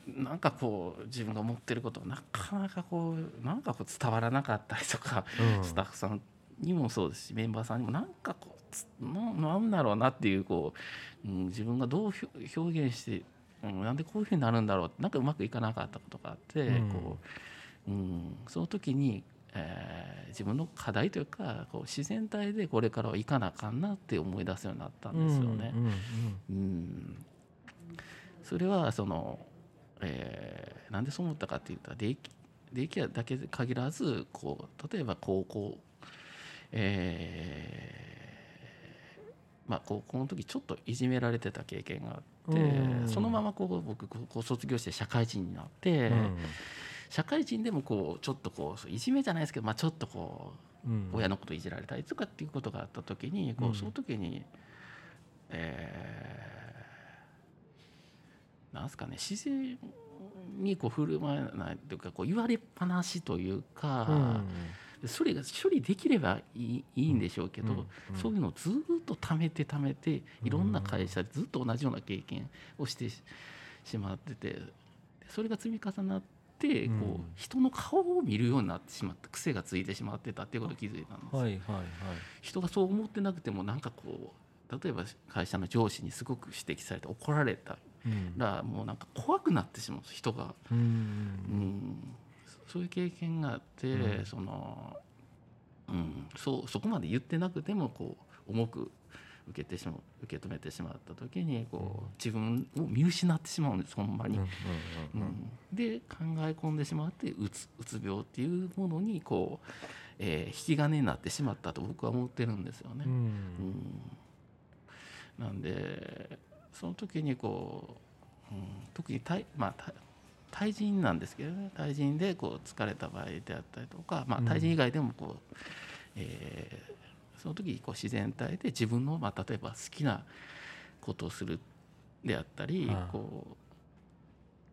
Speaker 3: なんかこう自分が思ってることがなかなかこうなんかこう伝わらなかったりとか、
Speaker 1: うん。
Speaker 3: スタッフさんにもそうですしメンバーさんにもなんかこうつななんだろうなっていうこう、うん、自分がどう表現して、うん、なんでこういうふうになるんだろうってなんかうまくいかなかったことがあって、
Speaker 1: うん。
Speaker 3: こううん、その時に、えー自分の課題というかこう自然体でこれからはいかなあかんなって思い出すようになったんですよね。
Speaker 1: うんうん。
Speaker 3: うん。それはその、えーなんでそう思ったかって言ったらデイデイケアだけで限らずこう例えば高校、えーまあ、高校の時ちょっといじめられてた経験があって、
Speaker 1: うん。
Speaker 3: そのままこう僕高校卒業して社会人になって、
Speaker 1: うん。
Speaker 3: 社会人でもこうちょっとこういじめじゃないですけど、まあ、ちょっとこう
Speaker 1: うん。
Speaker 3: 親のこといじられたりとかっていうことがあった時にこ
Speaker 1: うん。
Speaker 3: うその時に、えーなんすかね自然にこう振る舞えないというかこう言われっぱなしというか、それが処理できればいいいいんでしょうけど、そういうのをずっと貯めて貯めていろんな会社でずっと同じような経験をしてししまっててそれが積み重なってこう、
Speaker 1: うん
Speaker 3: 人の顔を見るようになってしまった癖がついてしまってたっていうことを気づいたんです。
Speaker 1: はいはいはい。
Speaker 3: 人がそう思ってなくてもなんかこう例えば会社の上司にすごく指摘されて怒られた
Speaker 1: うん
Speaker 3: らもうなんか怖くなってしまう人が、
Speaker 1: うん
Speaker 3: うん、そそういう経験があって、
Speaker 1: うん。
Speaker 3: その、うん、そうそこまで言ってなくてもこう重く受けてしまう受け止めてしまった時にこう、自分を見失ってしまうんですほんまに。で考え込んでしまってうつうつ病っていうものにこう、えー引き金になってしまったと僕は思ってるんですよね。
Speaker 1: う
Speaker 3: うんん。なんでその時にこう、うん、特に対,、まあ、対対人なんですけどね。対人でこう疲れた場合であったりとか、まあ、
Speaker 1: うん。
Speaker 3: 対人以外でもこう、えーその時にこう自然体で自分の、まあ、例えば好きなことをするであったり、
Speaker 1: ああ
Speaker 3: こ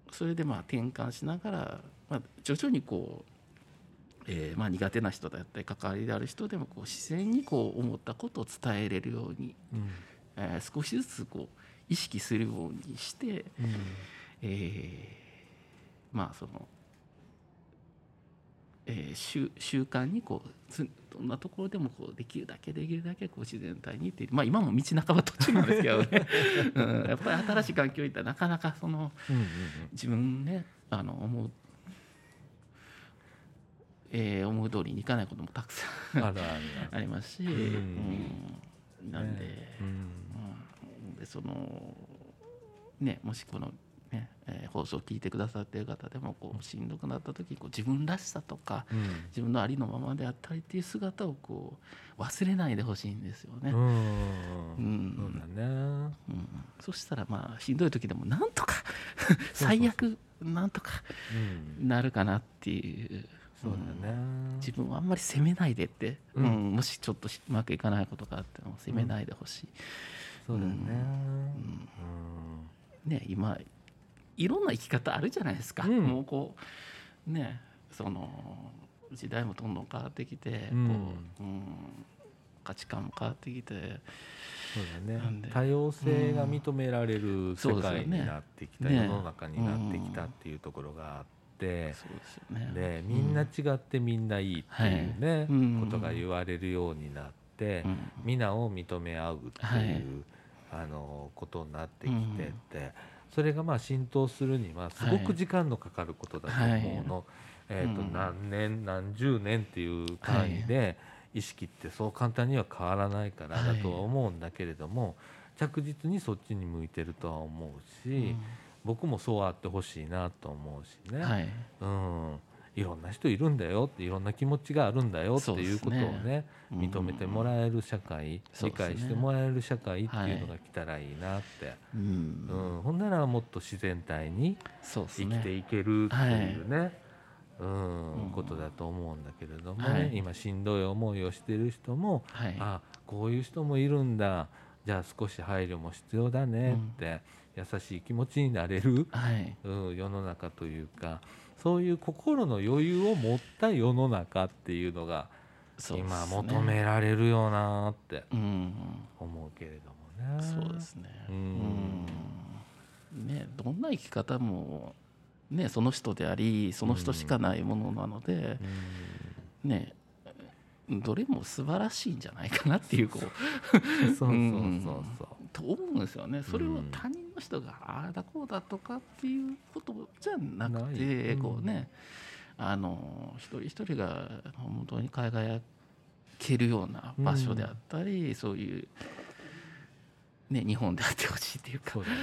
Speaker 3: うそれでまあ転換しながら、まあ、徐々にこう、えーまあ、苦手な人だったり関わりである人でもこう自然にこう思ったことを伝えれるように、
Speaker 1: うん。
Speaker 3: えー少しずつこう意識するようにして、
Speaker 1: うん。
Speaker 3: えーまあその、えー習習慣にこうつどんなところでもこうできるだけできるだけこう自然体にってまあ今も道半ば途中なんですけどね、うん、やっぱり新しい環境にいったらなかなかその
Speaker 1: うんうん
Speaker 3: 自分ねあの思う、えー思う通りにいかないこともたくさん
Speaker 1: うん
Speaker 3: ありますし、
Speaker 1: ん。
Speaker 3: うん。なんで。
Speaker 1: ね。うん。
Speaker 3: うんでそのねもしこの、ねえー放送を聞いてくださっている方でもこうしんどくなった時こう自分らしさとか
Speaker 1: うん。
Speaker 3: 自分のありのままであったりっていう姿をこう忘れないでほしいんですよね。
Speaker 1: う
Speaker 3: うん。
Speaker 1: んそうだね。
Speaker 3: うん。そしたらまあしんどい時でもなんとか 最悪なんとか
Speaker 1: うん。
Speaker 3: なるかなっていう。
Speaker 1: そうだね。
Speaker 3: 自分をあんまり責めないでって、
Speaker 1: うん。
Speaker 3: うん。もしちょっとしうまくいかないことがあっても責めないでほしい。
Speaker 1: そうだね。
Speaker 3: ね今いろんな生き方あるじゃないですか、
Speaker 1: うん。
Speaker 3: もうこうねその時代もどんどん変わってきて、
Speaker 1: うん。
Speaker 3: こううん、価値観も変わってきて。
Speaker 1: そうだね。多様性が認められる世界になってきた
Speaker 3: そうですよね。
Speaker 1: 世の中になってきたっていうところがあって
Speaker 3: でね。
Speaker 1: でみんな違ってみんないいっていうね
Speaker 3: うん。
Speaker 1: ことが言われるようになって
Speaker 3: うん。
Speaker 1: 皆を認め合うって
Speaker 3: はい。
Speaker 1: いうあのことになってきててそれがまあ浸透するにはすごく時間のかかることだと思うの。えーと
Speaker 3: うん。
Speaker 1: 何年何十年っていう単位で意識ってそう簡単には変わらないからだとは思うんだけれども着実にそっちに向いてるとは思うし僕もそうあってほしいなと思うしね、
Speaker 3: はい。
Speaker 1: うん、いろんな人いるんだよっていろんな気持ちがあるんだよっていうことをね
Speaker 3: うん。
Speaker 1: 認めてもらえる社会、理解してもらえる社会っていうのが来たらいいなって、
Speaker 3: うん。
Speaker 1: うん。ほんならもっと自然体に生きて
Speaker 3: ね。
Speaker 1: いけるっていうね、うん
Speaker 3: うん。
Speaker 1: ことだと思うんだけれどもね、
Speaker 3: はい。
Speaker 1: 今しんどい思いをしてる人も、
Speaker 3: はい。
Speaker 1: あこういう人もいるんだ。じゃあ少し配慮も必要だねって、優しい気持ちになれる、
Speaker 3: はい。
Speaker 1: うん、世の中というかそういう心の余裕を持った世の中っていうのが今求められるよなって
Speaker 3: うん
Speaker 1: 思うけれどもね。
Speaker 3: そうですね。
Speaker 1: う
Speaker 3: うん。んねどんな生き方もねその人でありその人しかないものなので
Speaker 1: うん。
Speaker 3: ねどれも素晴らしいんじゃないかなっていうこう。
Speaker 1: そうそうそう
Speaker 3: う。ん。
Speaker 1: そう。
Speaker 3: と思うんですよね。それを
Speaker 1: うん
Speaker 3: 他人の人がああだこうだとかっていうことじゃなくて
Speaker 1: うん
Speaker 3: こうねあの一人一人が本当に輝けるような場所であったり、そういう、ね、日本であってほしいっていうか。
Speaker 1: そうだね。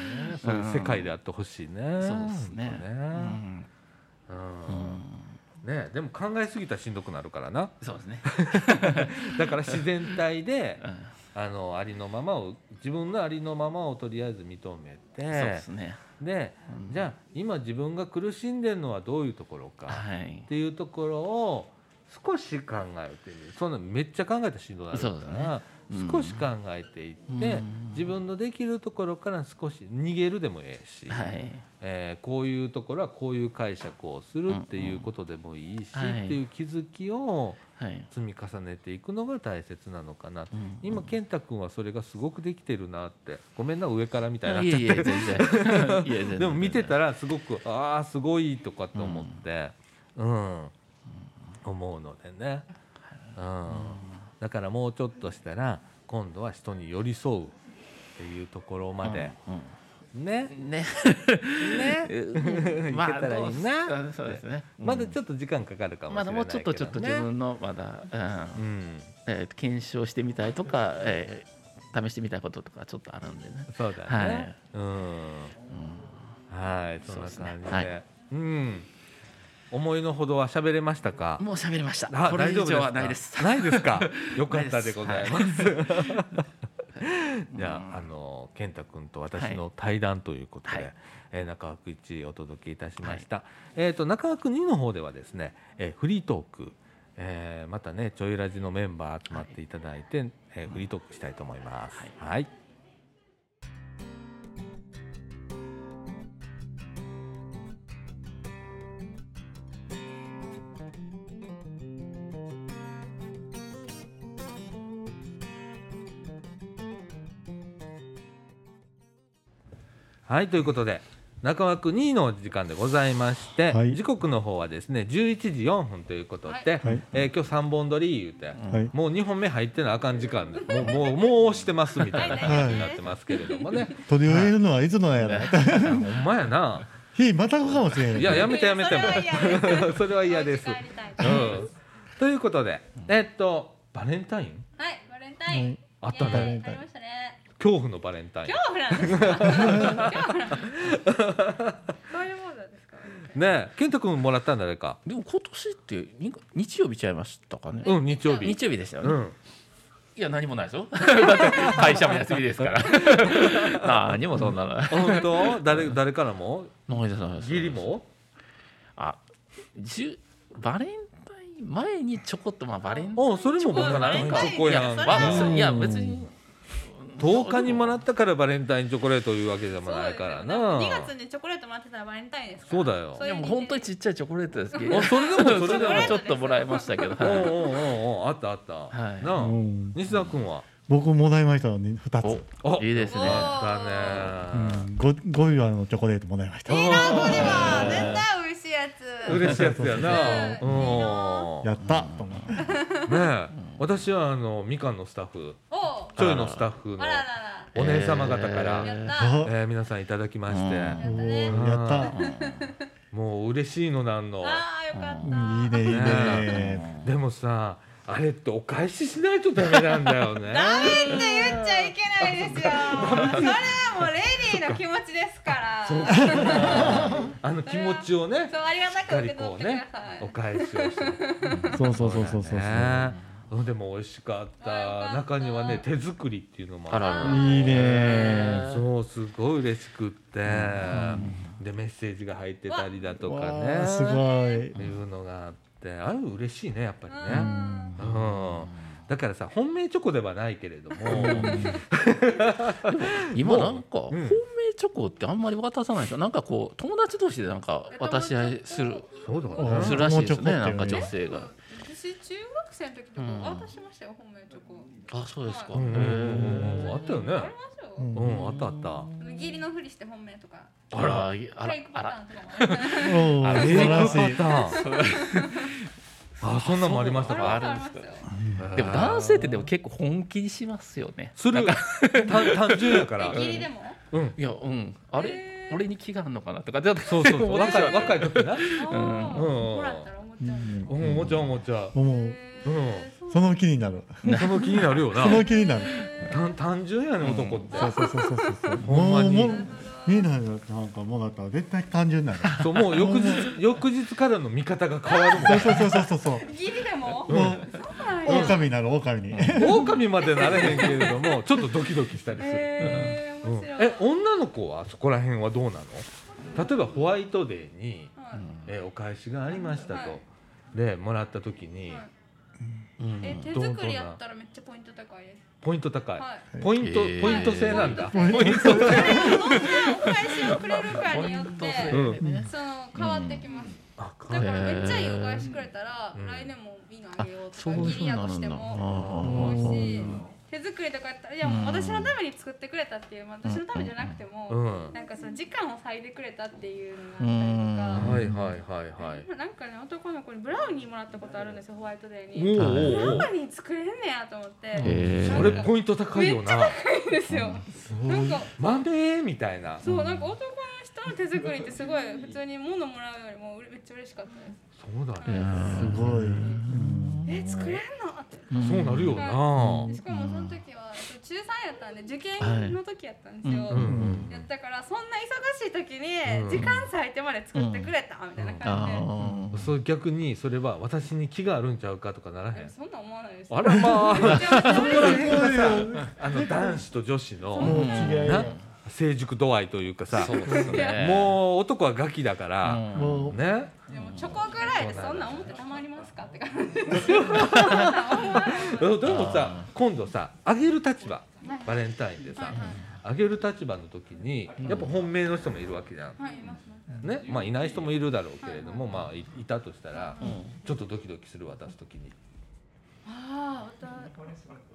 Speaker 1: そういう世界であってほしいね。
Speaker 3: そうですね。
Speaker 1: ね。
Speaker 3: うん。
Speaker 1: ねでも考えすぎたらしんどくなるからな。
Speaker 3: そうですね、
Speaker 1: だから自然体で
Speaker 3: うん
Speaker 1: あのありのままを自分のありのままをとりあえず認めて、
Speaker 3: そうですね。
Speaker 1: で、
Speaker 3: うん。
Speaker 1: じゃあ今自分が苦しんでるのはどういうところか
Speaker 3: はい。
Speaker 1: っていうところを少し考えてみる。そんなめっちゃ考えたらしんどくなるか
Speaker 3: そうだ
Speaker 1: ら、
Speaker 3: ね。うん。
Speaker 1: 少し考えていって、
Speaker 3: うん。
Speaker 1: 自分のできるところから少し逃げるでもええし、
Speaker 3: はい。
Speaker 1: えーこういうところはこういう解釈をするっていうことでもいいし、
Speaker 3: はい。
Speaker 1: っていう気づきを
Speaker 3: はい
Speaker 1: 積み重ねていくのが大切なのかな、
Speaker 3: うん。
Speaker 1: 今健太君はそれがすごくできてるなって。ごめんな上からみたいにな でも見てたらすごくああすごいとかって思って、うん。思うのでね、うん。だからもうちょっとしたら今度は人に寄り添うっていうところまで、
Speaker 3: うん
Speaker 1: ね
Speaker 3: うんね。
Speaker 1: ね。
Speaker 3: うん。
Speaker 1: いけたらいいな。
Speaker 3: そうですね。
Speaker 1: まだちょっと時間かかるかもしれないけど、ね、
Speaker 3: まだもうちょっとちょっと自分のまだ、うん。
Speaker 1: うん。
Speaker 3: えー検証してみたいとか、えー試してみたいこととかちょっとあるんでね。
Speaker 1: そうだ
Speaker 3: は
Speaker 1: ね
Speaker 3: い、
Speaker 1: うん。はいそんな
Speaker 3: そうですね。
Speaker 1: 感じで
Speaker 3: はい。
Speaker 1: うん思いのほどは喋れましたか？
Speaker 3: もう喋りました。
Speaker 1: あ
Speaker 3: これ以上
Speaker 1: 大丈夫
Speaker 3: はないです。
Speaker 1: ないですか？よかったでございます。じゃ
Speaker 3: うん。
Speaker 1: ああの健太君と私の対談ということで、
Speaker 3: はい。
Speaker 1: えー中枠1お届けいたしました、えっ、と中枠2の方ではですね、えーフリートークえーまたねちょいラジのメンバー集まっていただいて、えーフリートークしたいと思います。はい。はいということで中枠2の時間でございまして、
Speaker 4: はい。
Speaker 1: 時刻の方はですね11時4分ということで、
Speaker 4: はい。
Speaker 1: えー今日3本撮り言うて、
Speaker 4: はい。
Speaker 1: もう2本目入ってなあかん時間でもうもうもう押してますみたいな感じになってますけれどもね、
Speaker 4: 取り終えるのはいつのやら。
Speaker 1: ほんまやな。
Speaker 4: 日またぐかもしれない
Speaker 1: いややめてやめてそれは嫌です。うん、ということでえっとバレンタイン？
Speaker 2: はい、バレンタイン。
Speaker 1: あったね。
Speaker 2: ありましたね。
Speaker 1: 恐怖のバレンタイン
Speaker 2: 恐怖なんですか？恐怖なんですか？そういうものですか。
Speaker 1: ねえ健太君もらったんだ誰か？
Speaker 3: でも今年ってに日曜日ちゃいましたかね？
Speaker 1: うん日曜日
Speaker 3: 日曜日でしたよね。
Speaker 1: うん
Speaker 3: いや何もないですよ。だって会社も休みですから。何もそんなの。
Speaker 1: 本当？誰誰からも？
Speaker 3: ないですないです。
Speaker 1: 義理も？
Speaker 3: あ、じゅバレンタイン前にちょこっとまあバレンタイン
Speaker 1: おそれもバレンタインチョコやん
Speaker 2: それ
Speaker 3: まあ
Speaker 2: は
Speaker 3: そういや別に
Speaker 1: 10日にもらったからバレンタインチョコレートいうわけでもないからな。
Speaker 2: 2月にチョコレートもらってたらバレンタインですから。
Speaker 1: そうだよ。
Speaker 3: でも本当にちっちゃいチョコレートですけど。
Speaker 1: あそれでもそれでも
Speaker 3: ちょっともらいましたけど。はい
Speaker 1: おうおうおうおうあったあった、
Speaker 3: はい。
Speaker 1: なあ、
Speaker 4: うん
Speaker 1: 西田君は？
Speaker 4: 僕もらいましたのに2つ、
Speaker 1: あ
Speaker 3: いいですね。
Speaker 1: だね、
Speaker 4: うん、ゴゴディバのチョコレートもらいました。
Speaker 2: いいな、これは絶対美味しいやつ。
Speaker 1: 嬉しいやつやな。
Speaker 2: うん。
Speaker 1: うん。
Speaker 4: やったと思う。
Speaker 1: ねえ私はあのみかんのスタッフちょいのスタッフの。お姉様方から、
Speaker 2: やった。
Speaker 4: あ
Speaker 1: えー皆さんいただきまして、
Speaker 3: うん。
Speaker 2: やった
Speaker 1: もう嬉しいのなんの。
Speaker 2: ああ、よかっ
Speaker 4: うん。
Speaker 2: た。
Speaker 4: いいねいい
Speaker 1: ね。
Speaker 4: ね
Speaker 1: でもさあれってお返ししないとダメなんだよね。
Speaker 2: ダメって言っちゃいけないですよ。それはもうレディーの気持ちですから。そう、
Speaker 1: あの気持ちをね
Speaker 2: ありがた
Speaker 1: しっかり
Speaker 2: く受け取ってく
Speaker 1: こうね
Speaker 2: ださい。
Speaker 1: お返しをして。
Speaker 4: そうそうそうそうそうそう。
Speaker 1: ねうんでも美味しかった。中にはね手作りっていうのも
Speaker 3: あらら
Speaker 4: いいね。
Speaker 1: そうすごい嬉しくって、でメッセージが入ってたりだとか
Speaker 4: わ
Speaker 1: ね
Speaker 4: あすごい。
Speaker 1: いうのがあって。あれ嬉しいねやっぱりね、うん。だからさ本命チョコではないけれども、
Speaker 3: 今なんか本
Speaker 1: うん
Speaker 3: 命チョコってあんまり渡さないでしょなんかこう友達同士でなんか渡し合いする
Speaker 1: そうだ
Speaker 4: うん
Speaker 1: ね
Speaker 3: するらしいですねなんか女性が
Speaker 2: 私中学生の時と
Speaker 3: うん。
Speaker 2: か渡しましたよ本命チョコ。
Speaker 3: あそうですか。
Speaker 1: うん。うんうんうんあったよね。
Speaker 2: ありますよ。
Speaker 4: うん
Speaker 1: うんあったあった。
Speaker 2: 義理のふりして本命とか。
Speaker 3: あらあ
Speaker 2: フ
Speaker 3: ら。
Speaker 2: ェイクパタ
Speaker 3: あら
Speaker 2: ーンとかも。あ
Speaker 4: ら。しい
Speaker 1: パターン。あそんなんもありましたか？
Speaker 3: あるんですかでも男性ってでも結構本気にしますよね。
Speaker 1: する。単単純やから。
Speaker 2: え義理でも？
Speaker 1: うん。
Speaker 3: いやうん。あれ俺に気があるのかなとか。ちょっと。
Speaker 1: そうそうそう。若い若い時なうん。
Speaker 2: もらったら？思っちゃう
Speaker 1: うんもちろんもちろん
Speaker 4: 思う
Speaker 2: へー
Speaker 4: その気になる。
Speaker 1: その気になるよな。
Speaker 4: その気になる。
Speaker 1: 単単純やね男って。
Speaker 4: そうそうそうそうそう。
Speaker 1: ほんまに。
Speaker 4: もうもうみんななんかもらったら絶対単純になる
Speaker 1: そうもう翌日翌日からの見方が変わるもん
Speaker 4: そうそうそうそうそう。
Speaker 2: 義理でも。
Speaker 4: もう
Speaker 2: そうなんや。
Speaker 4: 狼になる狼に。
Speaker 1: 狼までなれへんけれどもちょっとドキドキしたりする、うん。え女の子はそこら辺はどうなの？例えばホワイトデーに、
Speaker 2: はい。
Speaker 1: えお返しがありましたと、
Speaker 2: はい
Speaker 1: でもらった時に、
Speaker 2: はい。
Speaker 3: うん。
Speaker 2: え手作りやったらめっちゃポイント高いです。
Speaker 1: ポイント高い、
Speaker 2: はい。
Speaker 1: ポイント、
Speaker 3: へー。
Speaker 1: ポイント制なんだ、
Speaker 2: ポイント
Speaker 1: 制。
Speaker 2: どんなお返しをくれるかによって
Speaker 1: うん。
Speaker 2: その変わってきます。
Speaker 1: あ
Speaker 2: だからめっちゃいいお返しくれたら
Speaker 1: うん。
Speaker 2: 来年もいいのあげようとか
Speaker 3: そういう
Speaker 2: 義理やとしても思うし手作りとかやったらいやもう私のために作ってくれたっていう私のためじゃなくても
Speaker 1: うん。
Speaker 2: なんかその時間を割いてくれたっていうのがあったりとか。
Speaker 1: はいはいはいはい。
Speaker 2: なんかね男の子にブラウニーもらったことあるんですよホワイトデー
Speaker 1: お
Speaker 2: に。
Speaker 1: お
Speaker 2: ブラウニー作れんねやと思って。
Speaker 1: それポイント高いよな。
Speaker 2: いいですよ。なんか
Speaker 1: 豆みたいな。
Speaker 2: そうなんか男の人の手作りってすごい普通に物もらうよりもうれめっちゃ嬉しかったです。
Speaker 1: そうだね。
Speaker 4: すごい
Speaker 2: え作れんの？って。
Speaker 1: そうなるよな、
Speaker 2: はい。しかもその時は中3やったんで受験の時やったんですよ。
Speaker 1: うんうん
Speaker 2: やったからそんな忙しい時
Speaker 1: うん。
Speaker 2: に時間割いてまで作ってくれたみたいな感じで。
Speaker 3: あ
Speaker 1: そう逆にそれは私に気があるんちゃうかとかならへん。
Speaker 2: えそんなん 思わないです。
Speaker 1: あらまあ。あの男子と女子の成熟度合いというかさ
Speaker 3: そうですね。
Speaker 1: もう男はガキだから、
Speaker 3: うん。
Speaker 4: もう。
Speaker 1: ね。
Speaker 2: でもチョコぐらいでそんなん思ってたまりますかって感じ。
Speaker 1: でもさ今度さあげる立場。
Speaker 2: はい。
Speaker 1: バレンタインでさあげる立場の時にやっぱ本命の人もいるわけじゃん。
Speaker 2: ね。
Speaker 1: ね。まあ、いない人もいるだろうけれども、まあ、いいたとしたら
Speaker 3: うん。
Speaker 1: ちょっとドキドキする渡す時に、
Speaker 2: ああ、また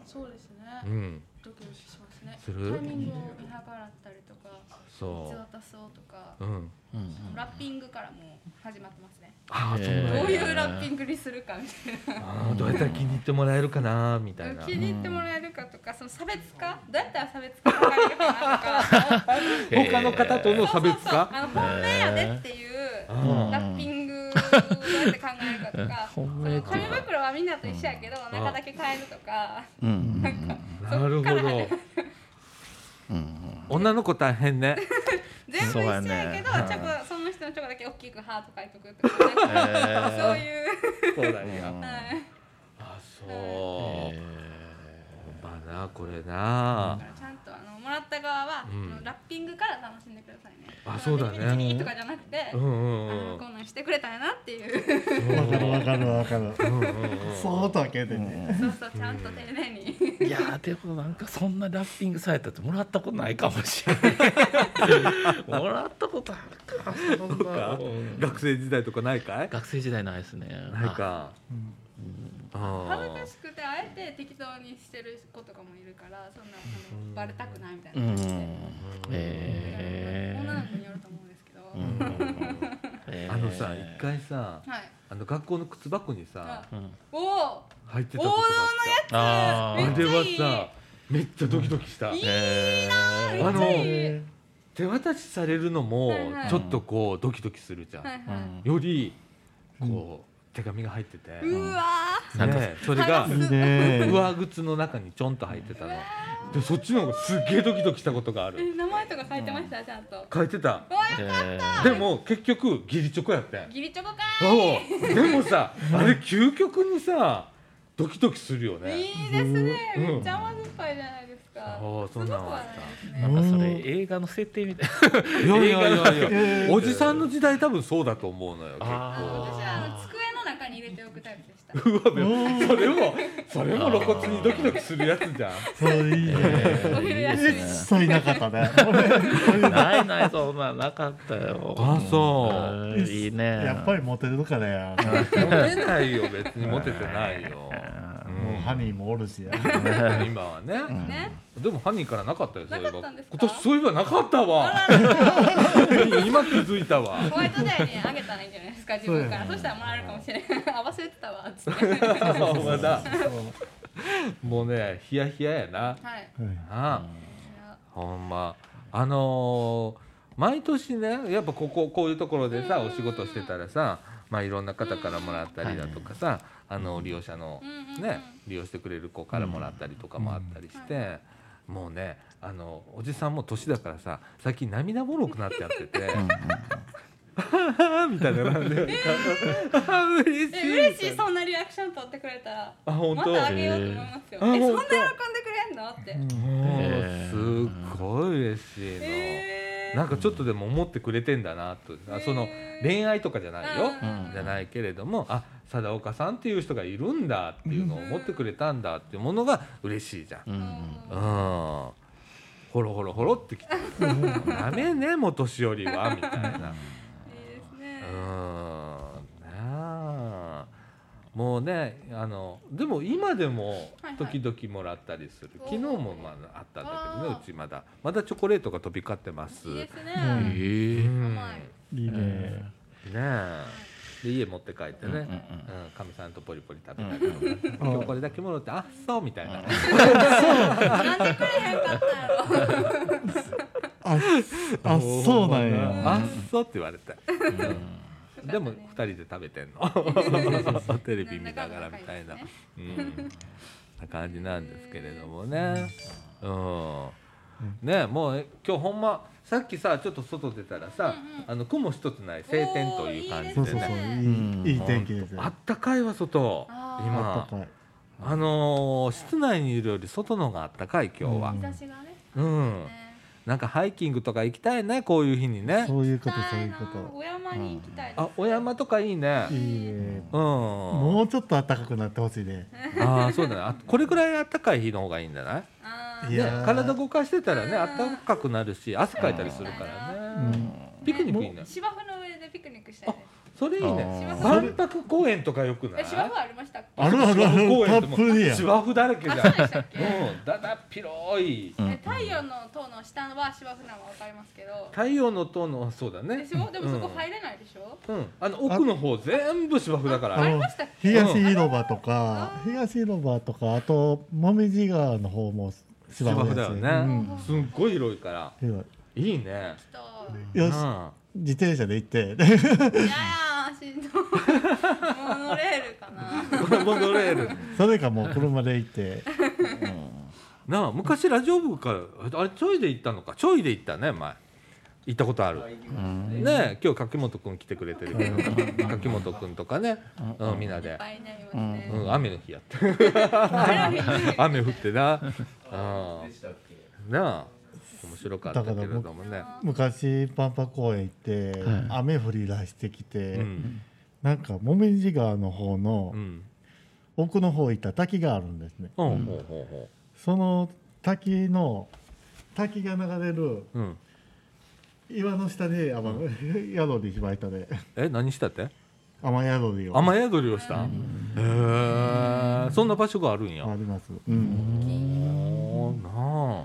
Speaker 2: そうですね。
Speaker 1: うん、
Speaker 2: ドキドキしますね。
Speaker 1: する？
Speaker 2: タイミングを見計らったりとか、
Speaker 1: そ
Speaker 2: 渡そうとか、
Speaker 1: う、うん、
Speaker 3: うん
Speaker 2: ラッピングからもう始まってますね。
Speaker 1: ああそう
Speaker 2: どういうラッピングにするかみたいな。
Speaker 1: あーどうやったら気に入ってもらえるかなみたいな。
Speaker 2: 気に入ってもらえるかとか、その差別化、どうやったら差別化がれるかなとか？
Speaker 1: 他の方との差別化？
Speaker 2: あの本命やでっていう
Speaker 1: うん
Speaker 2: ラッピングどうやって考えるかとか。紙袋はみんなと一緒やけど中だけ変えるとか。
Speaker 3: うん
Speaker 1: なるほど。
Speaker 3: うん
Speaker 1: 女の子大変ね。
Speaker 2: 全部一緒やけど
Speaker 3: ね。
Speaker 2: チョコその人のチョコだけ大きくハート書いとくとかなんかそういう。
Speaker 1: そうなんや。
Speaker 3: うん
Speaker 2: はい。
Speaker 1: あそう。
Speaker 3: え
Speaker 1: まあなこれ
Speaker 2: だ
Speaker 1: な
Speaker 2: からった側は
Speaker 1: うん。
Speaker 2: ラッピングから楽しんでくださいね。
Speaker 1: あそうだね。
Speaker 2: とかじゃなくて
Speaker 1: うんうん
Speaker 2: あ
Speaker 1: うん。
Speaker 2: のこんなんしてくれたんやなっていう。
Speaker 4: わかるわかるわかる。そうと開けてね。
Speaker 2: そうそうちゃんと丁寧に。
Speaker 3: ーいやーでもなんかそんなラッピングされたってもらったことないかもしれない。もらったことあるか
Speaker 1: 学生時代とかないかい？
Speaker 3: 学生時代ないですね。
Speaker 1: ないか。
Speaker 3: うん。
Speaker 1: あ
Speaker 2: 恥ずかしくてあえて適当にしてる子とかもいるからそんなあのバレたくないみたいな
Speaker 3: うん。
Speaker 2: 感じで
Speaker 3: え
Speaker 2: 女の子によると思うんですけど、
Speaker 3: うん。えー。
Speaker 1: あのさ一回さ
Speaker 2: はい。
Speaker 1: あの学校の靴箱にさ
Speaker 3: うん。
Speaker 2: おお。
Speaker 1: 入ってたことがあっ
Speaker 3: あー。
Speaker 1: たあれはさめっちゃドキドキした。
Speaker 2: いい
Speaker 3: えー
Speaker 2: めっちゃいい。
Speaker 4: え
Speaker 1: 手渡しされるのもちょっとこうドキドキするじゃん。
Speaker 2: はいはい、
Speaker 3: うん。
Speaker 1: よりこう手紙が入ってて。
Speaker 2: うわ
Speaker 3: なんか
Speaker 1: ね。それが上靴の中にちょんと入ってたの。でそっちの方がすっげえドキドキしたことがあ
Speaker 2: ー
Speaker 1: る。
Speaker 2: え名前とか書いてました？ちゃんと。
Speaker 1: 書いてた。でも結局義理チョコやってん。
Speaker 2: ギリチョコか
Speaker 1: そう。でもさ あれ究極にさドキドキするよね。
Speaker 2: いいですね。
Speaker 1: うん。
Speaker 2: めっちゃ甘酸っぱいじゃないですか。
Speaker 1: ああそんなんはあっ
Speaker 2: すごくはないですね
Speaker 3: なんかそれ映画の設定みたい。
Speaker 1: いやいやいやい
Speaker 4: え
Speaker 1: やおじさんの時代多分そうだと思うのよ結
Speaker 3: あ
Speaker 1: 構
Speaker 2: ておくタイプでした。
Speaker 1: うわそれもそれも露骨にドキドキするやつじゃん。
Speaker 4: そういいね一切なかったね。
Speaker 3: なないないそんなんなかったよ。
Speaker 1: あそう。
Speaker 3: うん。いいね。
Speaker 4: やっぱりモテるからや
Speaker 1: モテないよ別に。モテてないよ、
Speaker 4: もうハニーもおるしや。
Speaker 1: うん。今はね、
Speaker 2: ね。
Speaker 1: でもハニーからなかったよそういえば。
Speaker 2: なかったんですか？
Speaker 1: 今年そういえばなかったわ。今気づいたわ。
Speaker 2: ホワイトデーにあげたらいいんじゃないですか自分から。そしたらもらえるかもしれないあ忘れてたわっつって。
Speaker 1: まだ。もうねヒヤヒヤやな。
Speaker 2: はい。
Speaker 1: あ。ほんま。あのー毎年ねやっぱこここういうところでさ
Speaker 2: うん。
Speaker 1: お仕事してたらさまあいろんな方からもらったりだとかさあの利用者のね利用してくれる子からもらったりとかもあったりしてもうねあのおじさんも年だからさ最近涙もろくなっちゃってて
Speaker 3: うんうん
Speaker 1: みたいな感じで。嬉しい。
Speaker 2: え嬉しい。そんなリアクション取ってくれたら
Speaker 1: あ本当？
Speaker 2: またあげようと思いますよ。
Speaker 1: えー。
Speaker 2: えそんな
Speaker 1: あ
Speaker 2: 喜んで
Speaker 1: 本
Speaker 2: くれんの？って。
Speaker 1: もう
Speaker 3: へ
Speaker 1: す
Speaker 3: ー。
Speaker 1: っごい嬉しいの。
Speaker 2: えー
Speaker 1: なんかちょっとでも思ってくれてんだなと。あその恋愛とかじゃないよ、
Speaker 2: うん。
Speaker 1: じゃないけれどもあ貞岡さんっていう人がいるんだっていうのを思ってくれたんだっていうものが嬉しいじゃん。
Speaker 3: うん。うん。
Speaker 1: うん、ほろほろほろってきて「ダメねもう年寄りは」みたいな。
Speaker 2: いいですね。
Speaker 1: うんもうねあのでも今でも
Speaker 2: はいはい。
Speaker 1: 時々もらったりする、
Speaker 2: おー。
Speaker 1: 昨日もまだあったんだけどねうちまだ。まだチョコレートが飛び交ってます。
Speaker 2: いいですね。
Speaker 4: うん。
Speaker 3: えー
Speaker 2: い
Speaker 4: いいね。
Speaker 1: ねえ。で家持って帰ってね。
Speaker 3: うんうんうん。
Speaker 1: かみ、さんとポリポリ食べたり。とか、今日これだけもろってあそうみたいな、
Speaker 4: ああそうなんや。
Speaker 1: あそうって言われて、
Speaker 3: うん
Speaker 1: でも二人で食べてんの。テレビ見ながらみたいな、
Speaker 2: ね。
Speaker 1: うん、な感じなんですけれどもね。うん。ねもうえ今日ほんまさっきさちょっと外出たらさ、
Speaker 2: うんうん。
Speaker 1: あの雲一つない晴天という感じでね。
Speaker 4: い
Speaker 3: うん。
Speaker 4: い天気ですよ。
Speaker 1: あったかいわ外。今。
Speaker 4: あ
Speaker 1: のー室内にいるより外の方があったかい今日は。
Speaker 4: うん。
Speaker 2: 日差しがね。
Speaker 1: うん、
Speaker 2: ね
Speaker 1: なんかハイキングとか行きたいねこういう日にね。
Speaker 4: そういうこと
Speaker 2: 行きたいな
Speaker 4: そういうこ
Speaker 2: お山に行きたい
Speaker 1: あお山とかいいね。
Speaker 4: といいね。
Speaker 1: うん。
Speaker 4: もうちょっと暖かくなってほしいね。
Speaker 1: ああそうだね。あこれぐらい暖かい日の方がいいんじゃない？ね
Speaker 4: いやー。
Speaker 1: 体動かしてたらね暖かくなるし汗かいたりするからね。
Speaker 4: うん。
Speaker 1: ピクニックいいね。
Speaker 2: 芝生の上でピクニックしたいです
Speaker 1: それいいね。万博公園とかよくない？
Speaker 2: え芝生ありましたっけ？
Speaker 4: あるある。ある
Speaker 1: 公園って芝生だらけじゃん
Speaker 2: う
Speaker 1: んだだっ広い。
Speaker 3: う
Speaker 2: 太陽の塔の下は芝生なのはわかりますけど。
Speaker 1: 太陽の塔のそうだね。
Speaker 2: でしょでもそこ入れないでしょ？
Speaker 1: うん、うん、あの奥の方全部芝生だから。
Speaker 2: ありましたっけ？
Speaker 4: 東広場とか
Speaker 2: うん
Speaker 4: 東広場とかあともみじ川の方も芝
Speaker 1: 芝
Speaker 4: 生です
Speaker 1: 生だよね、
Speaker 4: うん。
Speaker 1: すっごい広いから。
Speaker 4: 広
Speaker 1: い。いね。
Speaker 4: よし。
Speaker 1: うん。
Speaker 4: 自転車で行って
Speaker 2: といやーしんどい。モノレールかな。
Speaker 1: モノレール。
Speaker 4: それかもう車で行って。
Speaker 1: なあ昔ラジオ部からあれちょいで行ったのか。ちょいで行ったね前。行ったことある。
Speaker 3: うん。
Speaker 1: ね今日柿本くん来てくれてる。けど柿本くんとかね、うん、みんないで、うん、雨の日やって。雨降ってな、うん、なあ。面白かったけれどもね、
Speaker 4: 昔パンパ公園行って
Speaker 3: はい。
Speaker 4: 雨降り出してきて
Speaker 1: うん。
Speaker 4: なんかもみじ川の方の
Speaker 1: うん。
Speaker 4: 奥の方行った滝があるんですね。
Speaker 1: ほうほうほうほ
Speaker 4: その滝の滝が流れる
Speaker 1: ううん。
Speaker 4: 岩の下で雨宿りしましたね
Speaker 1: え何したって？
Speaker 4: 雨宿りを。
Speaker 1: 雨宿りをした、へえそんな場所があるんや、
Speaker 4: あります。うん。
Speaker 1: なあ、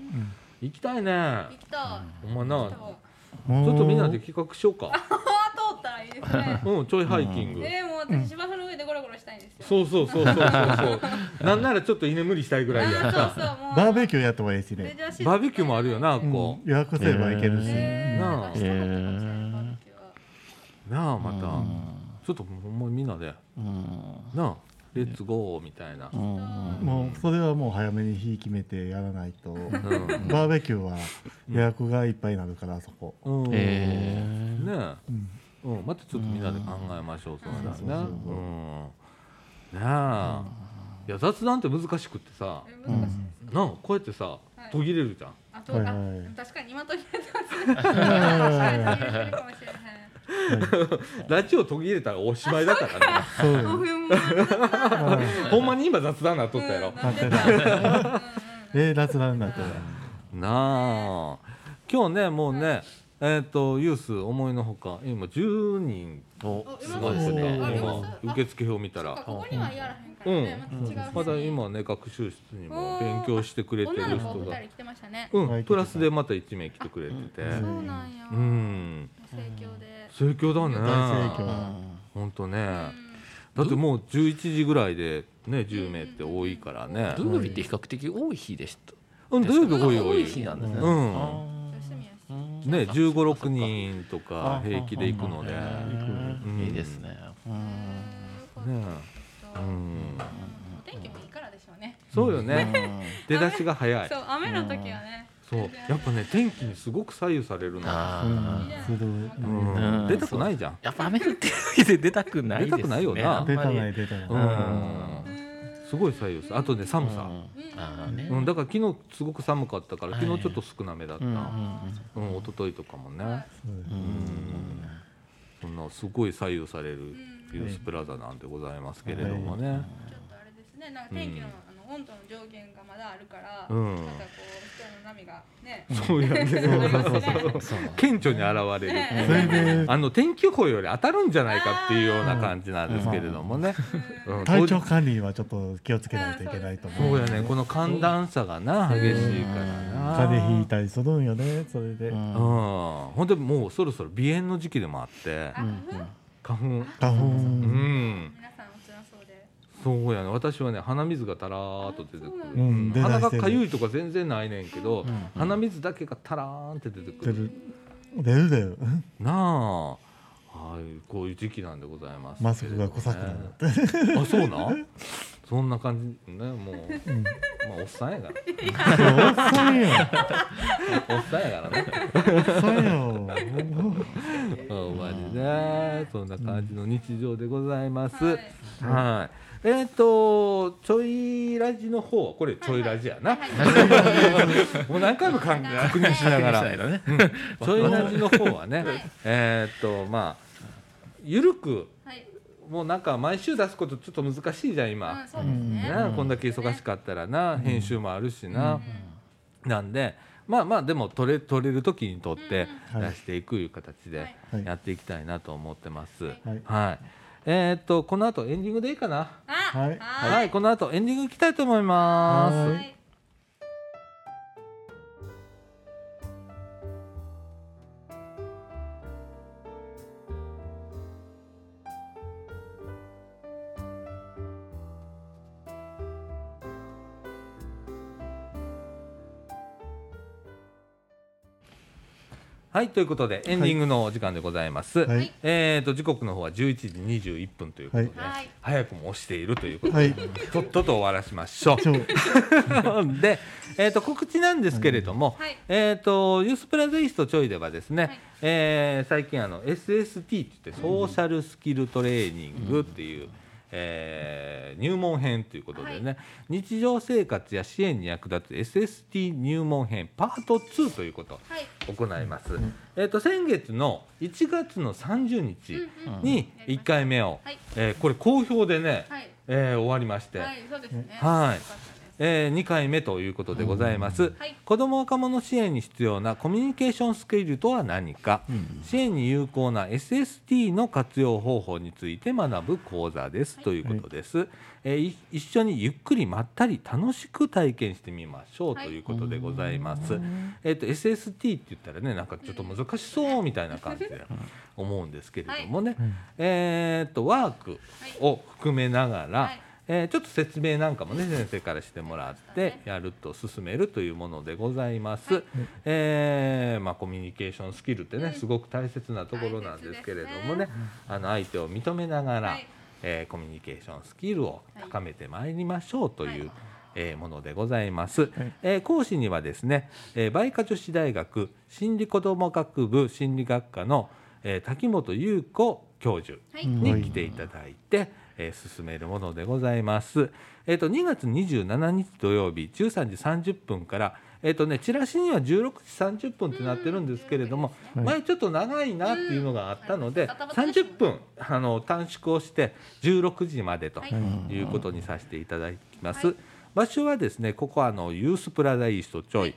Speaker 1: 行きたいね。
Speaker 2: 行きたい。
Speaker 1: ほんまな。ちょっとみんなで企画しようか。
Speaker 2: あ通ったらいいですね。
Speaker 1: うんちょいハイキング、
Speaker 2: えー、もう私芝生の上でゴロゴロしたいんですよ。
Speaker 1: そうそうそうそうそうそう。なんならちょっと居眠りしたいぐらいや。ん
Speaker 2: あ
Speaker 1: か
Speaker 2: そうそうもう。
Speaker 4: バーベキューやった方がいいしね。
Speaker 1: バーベキューもあるよな
Speaker 4: うん。
Speaker 1: こ
Speaker 4: 予約すれば行けるし。
Speaker 2: えー、
Speaker 1: なあ。
Speaker 2: なんかしたかったかもしれないバーベキューは。
Speaker 1: うなあまた。ちょっとほんまみんなで。
Speaker 3: うん。
Speaker 1: なあレッツゴーみたいな。
Speaker 3: うん。
Speaker 4: もうそれはもう早めに日決めてやらないと。
Speaker 1: うん。
Speaker 4: バーベキューは予約がいっぱいになるからあそこ。
Speaker 1: うん。
Speaker 3: へー。
Speaker 1: ね
Speaker 4: うん。
Speaker 1: えうん。またちょっとみんなで考えましょうそうだね。
Speaker 4: そうそうそう
Speaker 1: う。ん。ねえ。いや雑談って難しくってさ。
Speaker 2: え難しいです
Speaker 1: なあこうやってさ
Speaker 2: い。
Speaker 1: 途切れるじゃん。
Speaker 2: あと、
Speaker 4: はいはい
Speaker 2: あ確かに今途切れてますね。確かに。途切れてるかもしれない
Speaker 1: ラジオ途切れたらおしまいだからね。
Speaker 4: そう
Speaker 2: 5分も
Speaker 1: ほんまに今雑談なっとったやろ。
Speaker 2: なってた
Speaker 4: えー、雑談になっ
Speaker 1: なあ。今日ねもうねえっ、とユース思いのほか今10人。
Speaker 3: すごいですね。
Speaker 2: あ
Speaker 1: 今
Speaker 2: あ
Speaker 1: 受付表見たら。
Speaker 2: かここにはやらへんからね、また違う
Speaker 1: まだ今ね学習室にも勉強してくれてる
Speaker 2: 女の子
Speaker 1: 人が
Speaker 2: 2人来てましたね、
Speaker 1: うん。プラスでまた1名来てくれてて。
Speaker 2: そうなんや、
Speaker 1: うん。
Speaker 2: 盛況で
Speaker 1: 盛況だ
Speaker 4: 大
Speaker 1: ね
Speaker 4: 盛況。
Speaker 1: ほんとね。
Speaker 2: うん。
Speaker 1: だってもう11時ぐらいでね10名って多いからね。
Speaker 3: 土曜日って比較的多い日でした。
Speaker 1: うん土曜日多い多い
Speaker 3: 日なんですね。
Speaker 1: うん。ね15、6人とか平気で行くので。
Speaker 3: いいですね。うん
Speaker 1: ね。
Speaker 2: そう
Speaker 1: うん。
Speaker 2: お天気もいいからでしょうね。
Speaker 1: そうよね。出だしが早い。
Speaker 2: そう雨の時はね
Speaker 1: そう。やっぱね天気にすごく左右されるの。
Speaker 3: あ
Speaker 4: うん。
Speaker 1: 出たくないじゃん。
Speaker 3: やっぱ雨降ってる日で出たくないですね。
Speaker 1: 出たくないよな。
Speaker 4: 出た
Speaker 3: あんまり。
Speaker 4: ない出たない、
Speaker 1: うん。すごい左右する。あとね寒さ。
Speaker 3: うん。あーね。
Speaker 1: うん。だから昨日すごく寒かったから昨日ちょっと少なめだった。
Speaker 3: うんうん
Speaker 1: うん。一昨日とかもね。
Speaker 4: そう
Speaker 1: うん。そんなすごい左右されるユースプラザなんてございますけれどもね。
Speaker 2: ちょっとあれですね。なんか天気の温度の上限がまだあるから、
Speaker 1: うん。
Speaker 2: なんかこう人の波がね
Speaker 1: そうやね。
Speaker 4: そう
Speaker 3: そう
Speaker 1: 顕著に現れる。
Speaker 2: ね。
Speaker 1: あの天気予報より当たるんじゃないかっていうような感じなんですけれどもね。うん。
Speaker 4: 体調管理はちょっと気をつけないといけないと思う。
Speaker 1: そうやね。この寒暖差がな激しいからな。
Speaker 4: 風邪ひいたりするんよねそれで、
Speaker 3: うん。
Speaker 1: うん、ほんでもうそろそろ鼻炎の時期でもあって。花粉。
Speaker 4: 花粉、
Speaker 1: うん
Speaker 2: そう
Speaker 1: やね私はね鼻水がたらーっと出てくる。鼻がかゆいとか全然ないねんけど、
Speaker 3: ん。
Speaker 1: 鼻水だけがたらーんって出てくる。
Speaker 4: 出る。出る出る
Speaker 1: なあ。はいこういう時期なんでございます
Speaker 4: マスクが臭くなるって、
Speaker 1: あそうな？んそんな感じねもう、
Speaker 4: うん、
Speaker 1: まあおっさんやから。
Speaker 4: おっさんよ
Speaker 1: おっさんやからね。
Speaker 4: おっさんよ
Speaker 1: ほんまにね。そんな感じの日常でございます、
Speaker 2: はい。
Speaker 1: はい。えっ、とちょいラジの方これちょいラジやな、
Speaker 2: はい
Speaker 1: もう何回も 確認しながら、ちょいラジの方はね、
Speaker 2: はい。
Speaker 1: えっとまあゆるく
Speaker 2: はい。
Speaker 1: もうなんか毎週出すことちょっと難しいじゃん今、
Speaker 2: うんそうですね。
Speaker 1: なこんだけ忙しかったらな、編集もあるしな、なんでまあまあでも撮れ撮れる時に撮って
Speaker 4: うん
Speaker 1: 出していくいう形で
Speaker 4: はい。
Speaker 1: やっていきたいなと思ってます。
Speaker 2: はい。
Speaker 1: はい。えーっとこの後エンディングでいいかな？
Speaker 2: あ
Speaker 4: はい
Speaker 1: はい、この後エンディングいきたいと思います。
Speaker 4: は
Speaker 2: はい
Speaker 1: はい、ということでエンディングのお時間でございます。
Speaker 4: はい。
Speaker 1: えーっと時刻の方は11時21分ということで、
Speaker 2: はい。
Speaker 1: 早くも押しているということで、
Speaker 4: はい。
Speaker 1: とっとと終わらしましょう。で、えー、と告知なんですけれども、
Speaker 2: はい。
Speaker 1: えー、とユースプラザイストちょいではですね、
Speaker 2: はい。
Speaker 1: えー最近あの SST って言ってソーシャルスキルトレーニングっていう、えー入門編ということでね、
Speaker 2: はい。
Speaker 1: 日常生活や支援に役立つ SST 入門編パート2ということを
Speaker 2: はい。
Speaker 1: 行います。えー、と先月の1月の30日
Speaker 2: うんうん。
Speaker 1: に1回目を、
Speaker 2: はい。
Speaker 1: えーこれ好評でね、
Speaker 2: はい。
Speaker 1: えー終わりまして、
Speaker 2: はい。そうですね
Speaker 1: えー、2回目ということでございます、
Speaker 2: はい。
Speaker 1: 子ども若者支援に必要なコミュニケーションスキルとは何か、支援に有効な SST の活用方法について学ぶ講座です、ということです、えーい一緒にゆっくりまったり楽しく体験してみましょう。
Speaker 2: はい。
Speaker 1: ということでございます、えー、と SST って言ったらねなんかちょっと難しそうみたいな感じで思うんですけれどもね、えー、とワークを含めながら、
Speaker 2: はい
Speaker 1: えーちょっと説明なんかもね先生からしてもらってやると進めるというものでございます。
Speaker 2: はい。
Speaker 1: えーまあ、コミュニケーションスキルってね、
Speaker 2: うん
Speaker 1: すごく大切なところなんですけれどもねあの相手を認めながら、
Speaker 2: はい。
Speaker 1: えーコミュニケーションスキルを高めてまいりましょうという、えーものでございます、えー講師にはですね、えー、梅花女子大学心理子ども学部心理学科の、えー滝本優子教授
Speaker 2: はい。
Speaker 1: に来ていただいて、えー進めるものでございます。えっ、と2月27日土曜日13時30分からえっ、とねチラシには16時30分ってなってるんですけれども、
Speaker 4: はい。
Speaker 1: 前ちょっと長いなっていうのがあったので、
Speaker 2: うんバタバタですね
Speaker 1: 30分あの短縮をして16時までと
Speaker 2: はい。
Speaker 1: いうことにさせていただきます。
Speaker 2: はい。
Speaker 1: 場所はですねここはあのユースプラザイーストちょい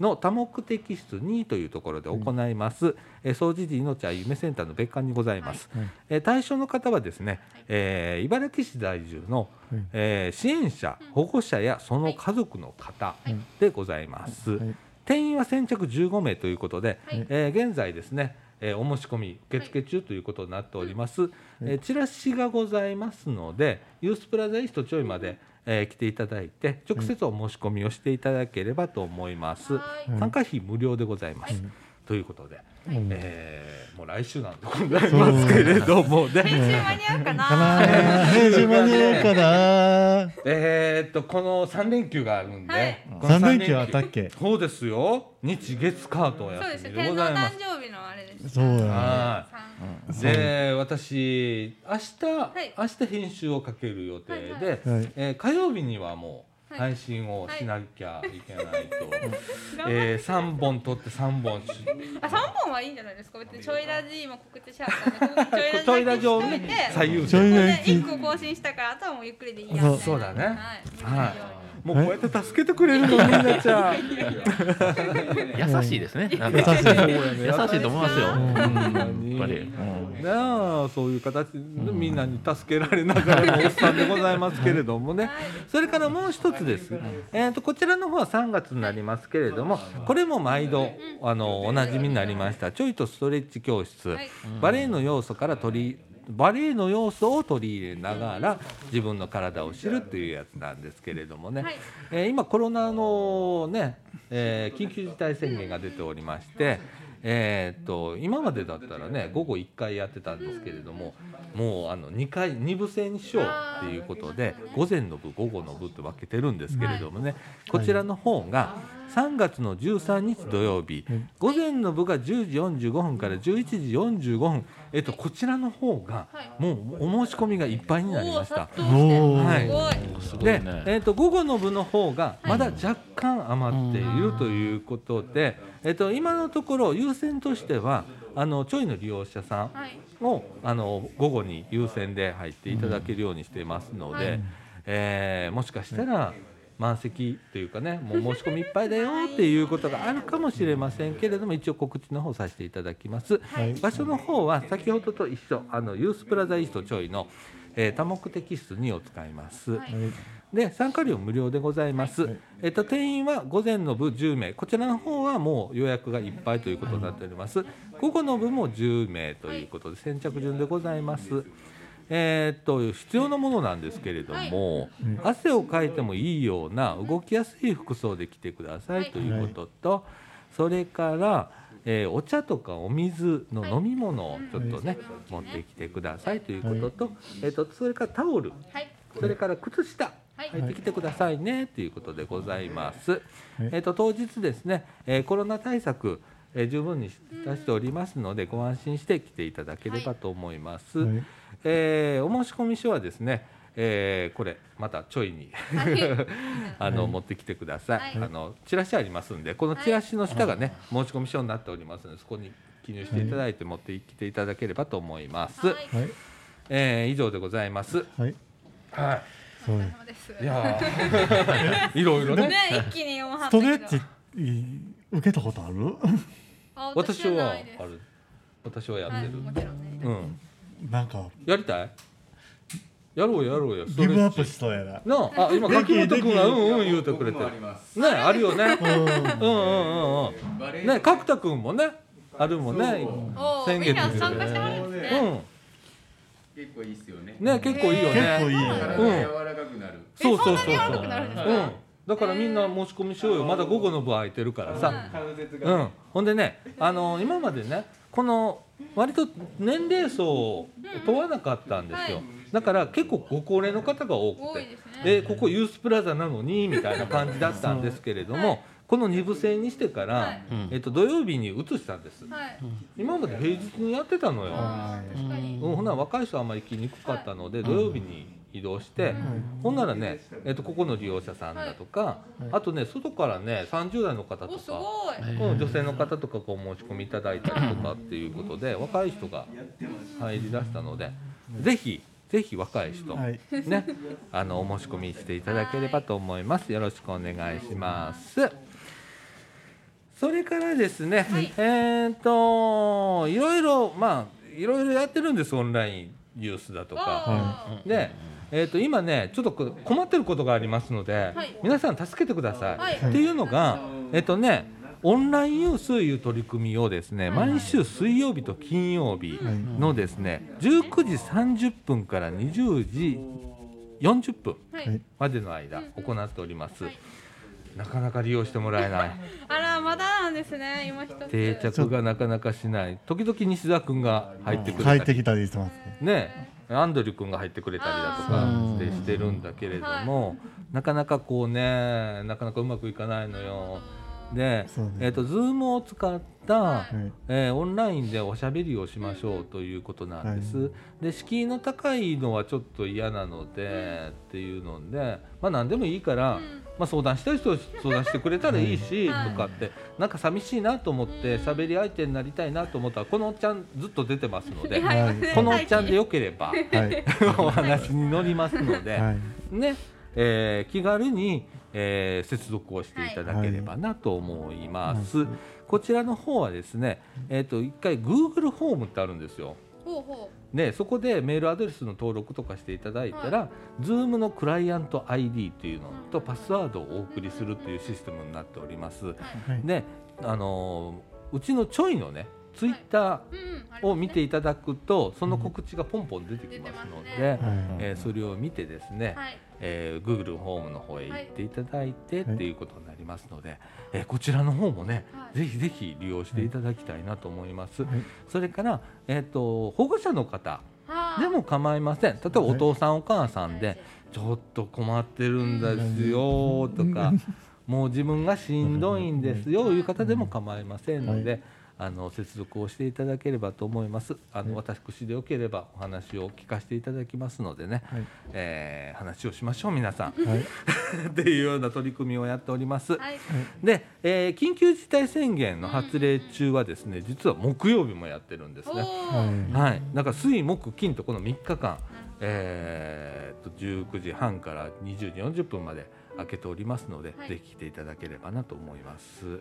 Speaker 1: の多目的室2というところで行います、えー総持寺命あ夢センターの別館にございます、
Speaker 4: はい
Speaker 1: えー対象の方はですね、
Speaker 2: はい。
Speaker 1: えー茨城市在住の、
Speaker 4: はい。
Speaker 1: えー支援者保護者やその家族の方
Speaker 2: い。
Speaker 1: でございます、
Speaker 4: はい。
Speaker 1: 定員は先着15名ということで、
Speaker 2: はい。
Speaker 1: えー現在ですね、えーお申し込み受付中ということになっております、えーチラシがございますのでユースプラザイーストちょいまで、えー来ていただいて直接お申し込みをしていただければと思います、参加費無料でございます、
Speaker 4: はい
Speaker 1: ということで、
Speaker 4: うん
Speaker 1: えーもう来週なんでございますけれどもね。
Speaker 2: 編集間に合うか
Speaker 4: か
Speaker 2: な。
Speaker 4: な編集間に合うかな。
Speaker 1: えーっとこの3連休があるんで、
Speaker 2: はい。
Speaker 4: 連休。あったっけ？
Speaker 1: そうですよ。日月火とお
Speaker 2: そうです
Speaker 1: 休みで
Speaker 2: 天皇誕
Speaker 1: ございます。
Speaker 2: 生日のあれです
Speaker 4: そうや
Speaker 1: は
Speaker 2: 三
Speaker 1: で私明日、
Speaker 2: い。
Speaker 1: 明日編集をかける予定で、
Speaker 2: はい。はい。
Speaker 4: はい
Speaker 1: えー火曜日にはもう
Speaker 2: はい
Speaker 1: 配信をしなきゃいけないと、えー、3本撮って3本し。
Speaker 2: あ三本はいいんじゃないですか？別にちょいラジも告知しちゃったんでち
Speaker 1: ちょい
Speaker 2: ラジ
Speaker 1: ラジオね最優先。
Speaker 4: ラジ
Speaker 2: 一個更新したからあとはもうゆっくりでいいや
Speaker 1: そうだね。
Speaker 2: はい。
Speaker 1: はいもうこうやって助けてくれるのみんなちゃん。
Speaker 3: 優しいですね。
Speaker 4: 優しい
Speaker 3: 優しいと思いますよ。やっぱり。うん。
Speaker 1: なあそういう形でみんなに助けられながらのおっさんでございますけれどもね。それからもう一つです、えー、とこちらの方は3月になりますけれどもこれも毎度あのおなじみになりました。ちょいとストレッチ教室、
Speaker 2: はい。
Speaker 1: バレエの要素から取りバレエの要素を取り入れながら自分の体を知るというやつなんですけれどもね、
Speaker 2: はい。
Speaker 1: えー今コロナのね、えー緊急事態宣言が出ておりまして、えーっと今までだったらね午後1回やってたんですけれどももうあの2回2部制にしようっていうことで午前の部午後の部って分けてるんですけれどもね、こちらの方が3月の13日土曜日。午前の部が10時45分から11時45分、えっと、こちらの方が
Speaker 2: はい。
Speaker 1: もうお申し込みがいっぱいになりました。はい。
Speaker 2: すごい。
Speaker 1: で。えー、と午後の部の方がまだ若干余っているということで、えー、と今のところ優先としてはあのちょいの利用者さん
Speaker 2: はい。
Speaker 1: をあの午後に優先で入っていただけるようにしていますので、
Speaker 2: はい。
Speaker 1: えーもしかしたら満席というかねもう申し込みいっぱいだよ っていうことがあるかもしれませんけれども一応告知の方させていただきます。
Speaker 4: はい。
Speaker 1: 場所の方は先ほどと一緒あのユースプラザイーストちょいの、えー多目的室2を使います。
Speaker 2: はい。
Speaker 1: で参加料無料でございます、
Speaker 4: はい。
Speaker 1: えっと、定員は午前の部10名。こちらの方はもう予約がいっぱいということになっております。午後の部も10名ということで先着順でございますえーっと必要なものなんですけれども、汗をかいてもいいような動きやすい服装で来てくださいということと、それから、えーお茶とかお水の飲み物をちょっとね、持ってきてくださいということと、えーっとそれからタオル。
Speaker 2: はい。
Speaker 1: それから靴下。
Speaker 2: はい。
Speaker 1: 履いてきてくださいね。ということでございます。
Speaker 4: はい。
Speaker 1: えっ、と当日ですね、えーコロナ対策、えー十分に出しておりますので、ご安心して来ていただければと思います。
Speaker 4: はい
Speaker 1: えーお申し込み書はですね、えーこれまたちょいに
Speaker 2: はい
Speaker 1: あの、持ってきてください。
Speaker 2: はい
Speaker 1: あのチラシありますんで、このチラシの下がね、申し込み書になっておりますので、そこに記入していただいて持ってきていただければと思います。
Speaker 2: はい
Speaker 4: はい
Speaker 1: えー以上でございます。
Speaker 4: はい
Speaker 1: は
Speaker 2: お疲れ様です
Speaker 1: い。いやー いろいろね。
Speaker 2: ね一気に読まは
Speaker 4: ストレッチい受けたことある？
Speaker 2: あ
Speaker 1: 私はある。私はや
Speaker 2: はい
Speaker 1: ってる。
Speaker 2: もちろんね
Speaker 1: うん。
Speaker 4: なんか
Speaker 1: やりたい？やろうやろうよ。
Speaker 4: ギブアップしそうやな
Speaker 1: なあ、あ今柿本君がうんうん言うてくれてる。
Speaker 5: 僕もあります。
Speaker 1: ねあるよね。
Speaker 4: うん
Speaker 1: うんうんうんね角田君もねあるもんね。先月
Speaker 2: みんな参加してはるんですね
Speaker 5: 結構いいっすよね。
Speaker 1: うん。ね結構いいよ
Speaker 4: 結
Speaker 1: ね。
Speaker 4: 構いいよ
Speaker 5: 体が柔らかくなる。
Speaker 1: そうそうそうそう。うん。だからみんな申し込みしようよ。まだ午後の部空いてるからさ。うん、ほんでね、あの今までねこの割と年齢層を問わなかったんですよ、
Speaker 2: はい。
Speaker 1: だから結構ご高齢の方が多くて。
Speaker 2: で
Speaker 1: ここユースプラザなのにみたいな感じだったんですけれども、
Speaker 2: はい
Speaker 1: この2部制にしてから、
Speaker 2: はい。
Speaker 3: うん。
Speaker 1: えっと、土曜日に移したんです。
Speaker 2: はい。
Speaker 1: 今まで平日にやってたのよ、うん、ほん。なら若い人はあんまり来にくかったので、土曜日に移動して、
Speaker 2: うん
Speaker 1: ほんならね、えっと、ここの利用者さんだとか、あとね外からね30代の方とか、
Speaker 2: ごい。
Speaker 1: うん、女性の方とかこう申し込みいただいたりとかっていうことで若い人が入りだしたので、ぜひぜひ若い人、
Speaker 4: はい。
Speaker 1: ね、あのお申し込みしていただければと思います。よろしくお願いします。それからですね、
Speaker 2: はい。
Speaker 1: えっ、といろいろまあいろいろやってるんですオンラインユースだとか。
Speaker 2: は
Speaker 1: で、えー、と今ねちょっとこ困ってることがありますので、
Speaker 2: はい。
Speaker 1: 皆さん助けてください。
Speaker 2: はい。
Speaker 1: っていうのが、えっ、とねオンラインユースいう取り組みをですね、
Speaker 2: はい。
Speaker 1: 毎週水曜日と金曜日
Speaker 4: はい
Speaker 1: のですね19時30分から20時40分までの間行っております、
Speaker 2: はい。
Speaker 1: なかなか利用してもらえない。
Speaker 2: あらまだなんですね今一つ。
Speaker 1: 定着がなかなかしない。時々西田君が入ってくれたり
Speaker 4: 帰ってきたりしてますね。
Speaker 1: ねアンドリュー君が入ってくれたりだとかしてるんだけれども、なかなかこうねなかなかうまくいかないのよ。で、えっ、と Zoom を使った、
Speaker 2: はい。
Speaker 4: はい
Speaker 1: えーオンラインでおしゃべりをしましょうということなんです。で敷居の高いのはちょっと嫌なので、っていうので、まあ何でもいいから、
Speaker 2: うん
Speaker 1: まあ相談したい人は相談してくれたらいいし、
Speaker 2: はい。
Speaker 1: とかってなんか寂しいなと思って喋り相手になりたいなと思ったらこのおっちゃんずっと出てますので。このおっちゃんでよければ
Speaker 4: はい。
Speaker 1: お話に乗りますので、
Speaker 4: はい。
Speaker 1: ね、えー気軽に、えー接続をしていただければなと思います。
Speaker 4: はい。
Speaker 1: こちらの方はですね、えっ、と一回 Google フォームってあるんですよ。
Speaker 2: ほうほ
Speaker 1: でそこでメールアドレスの登録とかしていただいたら、Zoom のクライアント ID というのとパスワードをお送りするというシステムになっております。
Speaker 4: はい。
Speaker 1: で、あのーうちのちょいのね、ツイッターを見ていただくと、その告知がポンポン出てきますので、えーそれを見てですね、
Speaker 2: はい。
Speaker 1: えー Google ホームの方へ行っていただいて、
Speaker 4: はい。
Speaker 1: っていうことになりますので、えーこちらの方もね、
Speaker 2: はい。
Speaker 1: ぜひぜひ利用していただきたいなと思います。
Speaker 4: はい。
Speaker 1: それから、えー、と保護者の方
Speaker 2: はあ
Speaker 1: でも構いません。例えば
Speaker 4: はい
Speaker 1: お父さんお母さんでちょっと困ってるんですよとかもう自分がしんどいんですよいう方でも構いませんので、あの接続をしていただければと思います。あの私でよければお話を聞かせていただきますのでね、
Speaker 4: はい。
Speaker 1: えー話をしましょう皆さん。
Speaker 4: はい。
Speaker 1: っていうような取り組みをやっております。
Speaker 2: はい。
Speaker 1: で、えー緊急事態宣言の発令中はですね、実は木曜日もやってるんですね。
Speaker 4: はい。
Speaker 1: はい、だから水木金とこの3日間、えーっと19時半から20時40分まで開けておりますので、
Speaker 2: はい。
Speaker 1: ぜひ来ていただければなと思います。
Speaker 4: はい。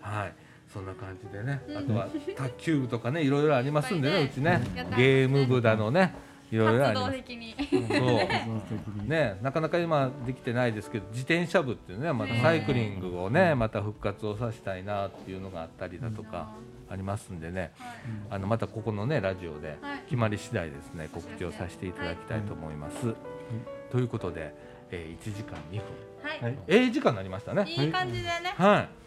Speaker 1: はい、そんな感じでね、
Speaker 2: うん。
Speaker 1: あとは卓球部とかね、いろいろありますんでね、うちね。ゲーム部だのね、いろいろあります。
Speaker 2: 的に。
Speaker 1: そう。ね、なかなか今できてないですけど自転車部っていうねまたサイクリングをねまた復活をさせたいなっていうのがあったりだとかありますんでね。
Speaker 2: はい。
Speaker 1: あのまたここのねラジオで
Speaker 2: はい。
Speaker 1: 決まり次第ですね告知をさせていただきたいと思います。ということで、えー、1時間2分。
Speaker 2: はい、
Speaker 4: はい。
Speaker 1: ええ時間になりましたね。
Speaker 2: いい感じでね。
Speaker 1: はい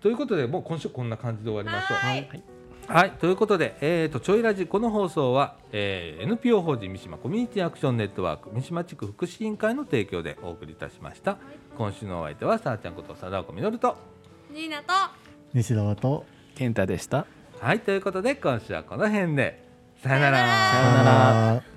Speaker 1: ということでもう今週こんな感じで終わりましょう。
Speaker 2: はい。
Speaker 1: はい、ということで、えー、とちょいラジこの放送は、えー NPO 法人三島コミュニティアクションネットワーク三島地区福祉委員会の提供でお送りいたしました。今週のお相手はさあちゃんこと貞岡みのると。
Speaker 2: ニーナと。
Speaker 4: 西澤と
Speaker 3: 健太でした。
Speaker 1: はい、ということで今週はこの辺で。さよなら。
Speaker 2: さよな
Speaker 4: ら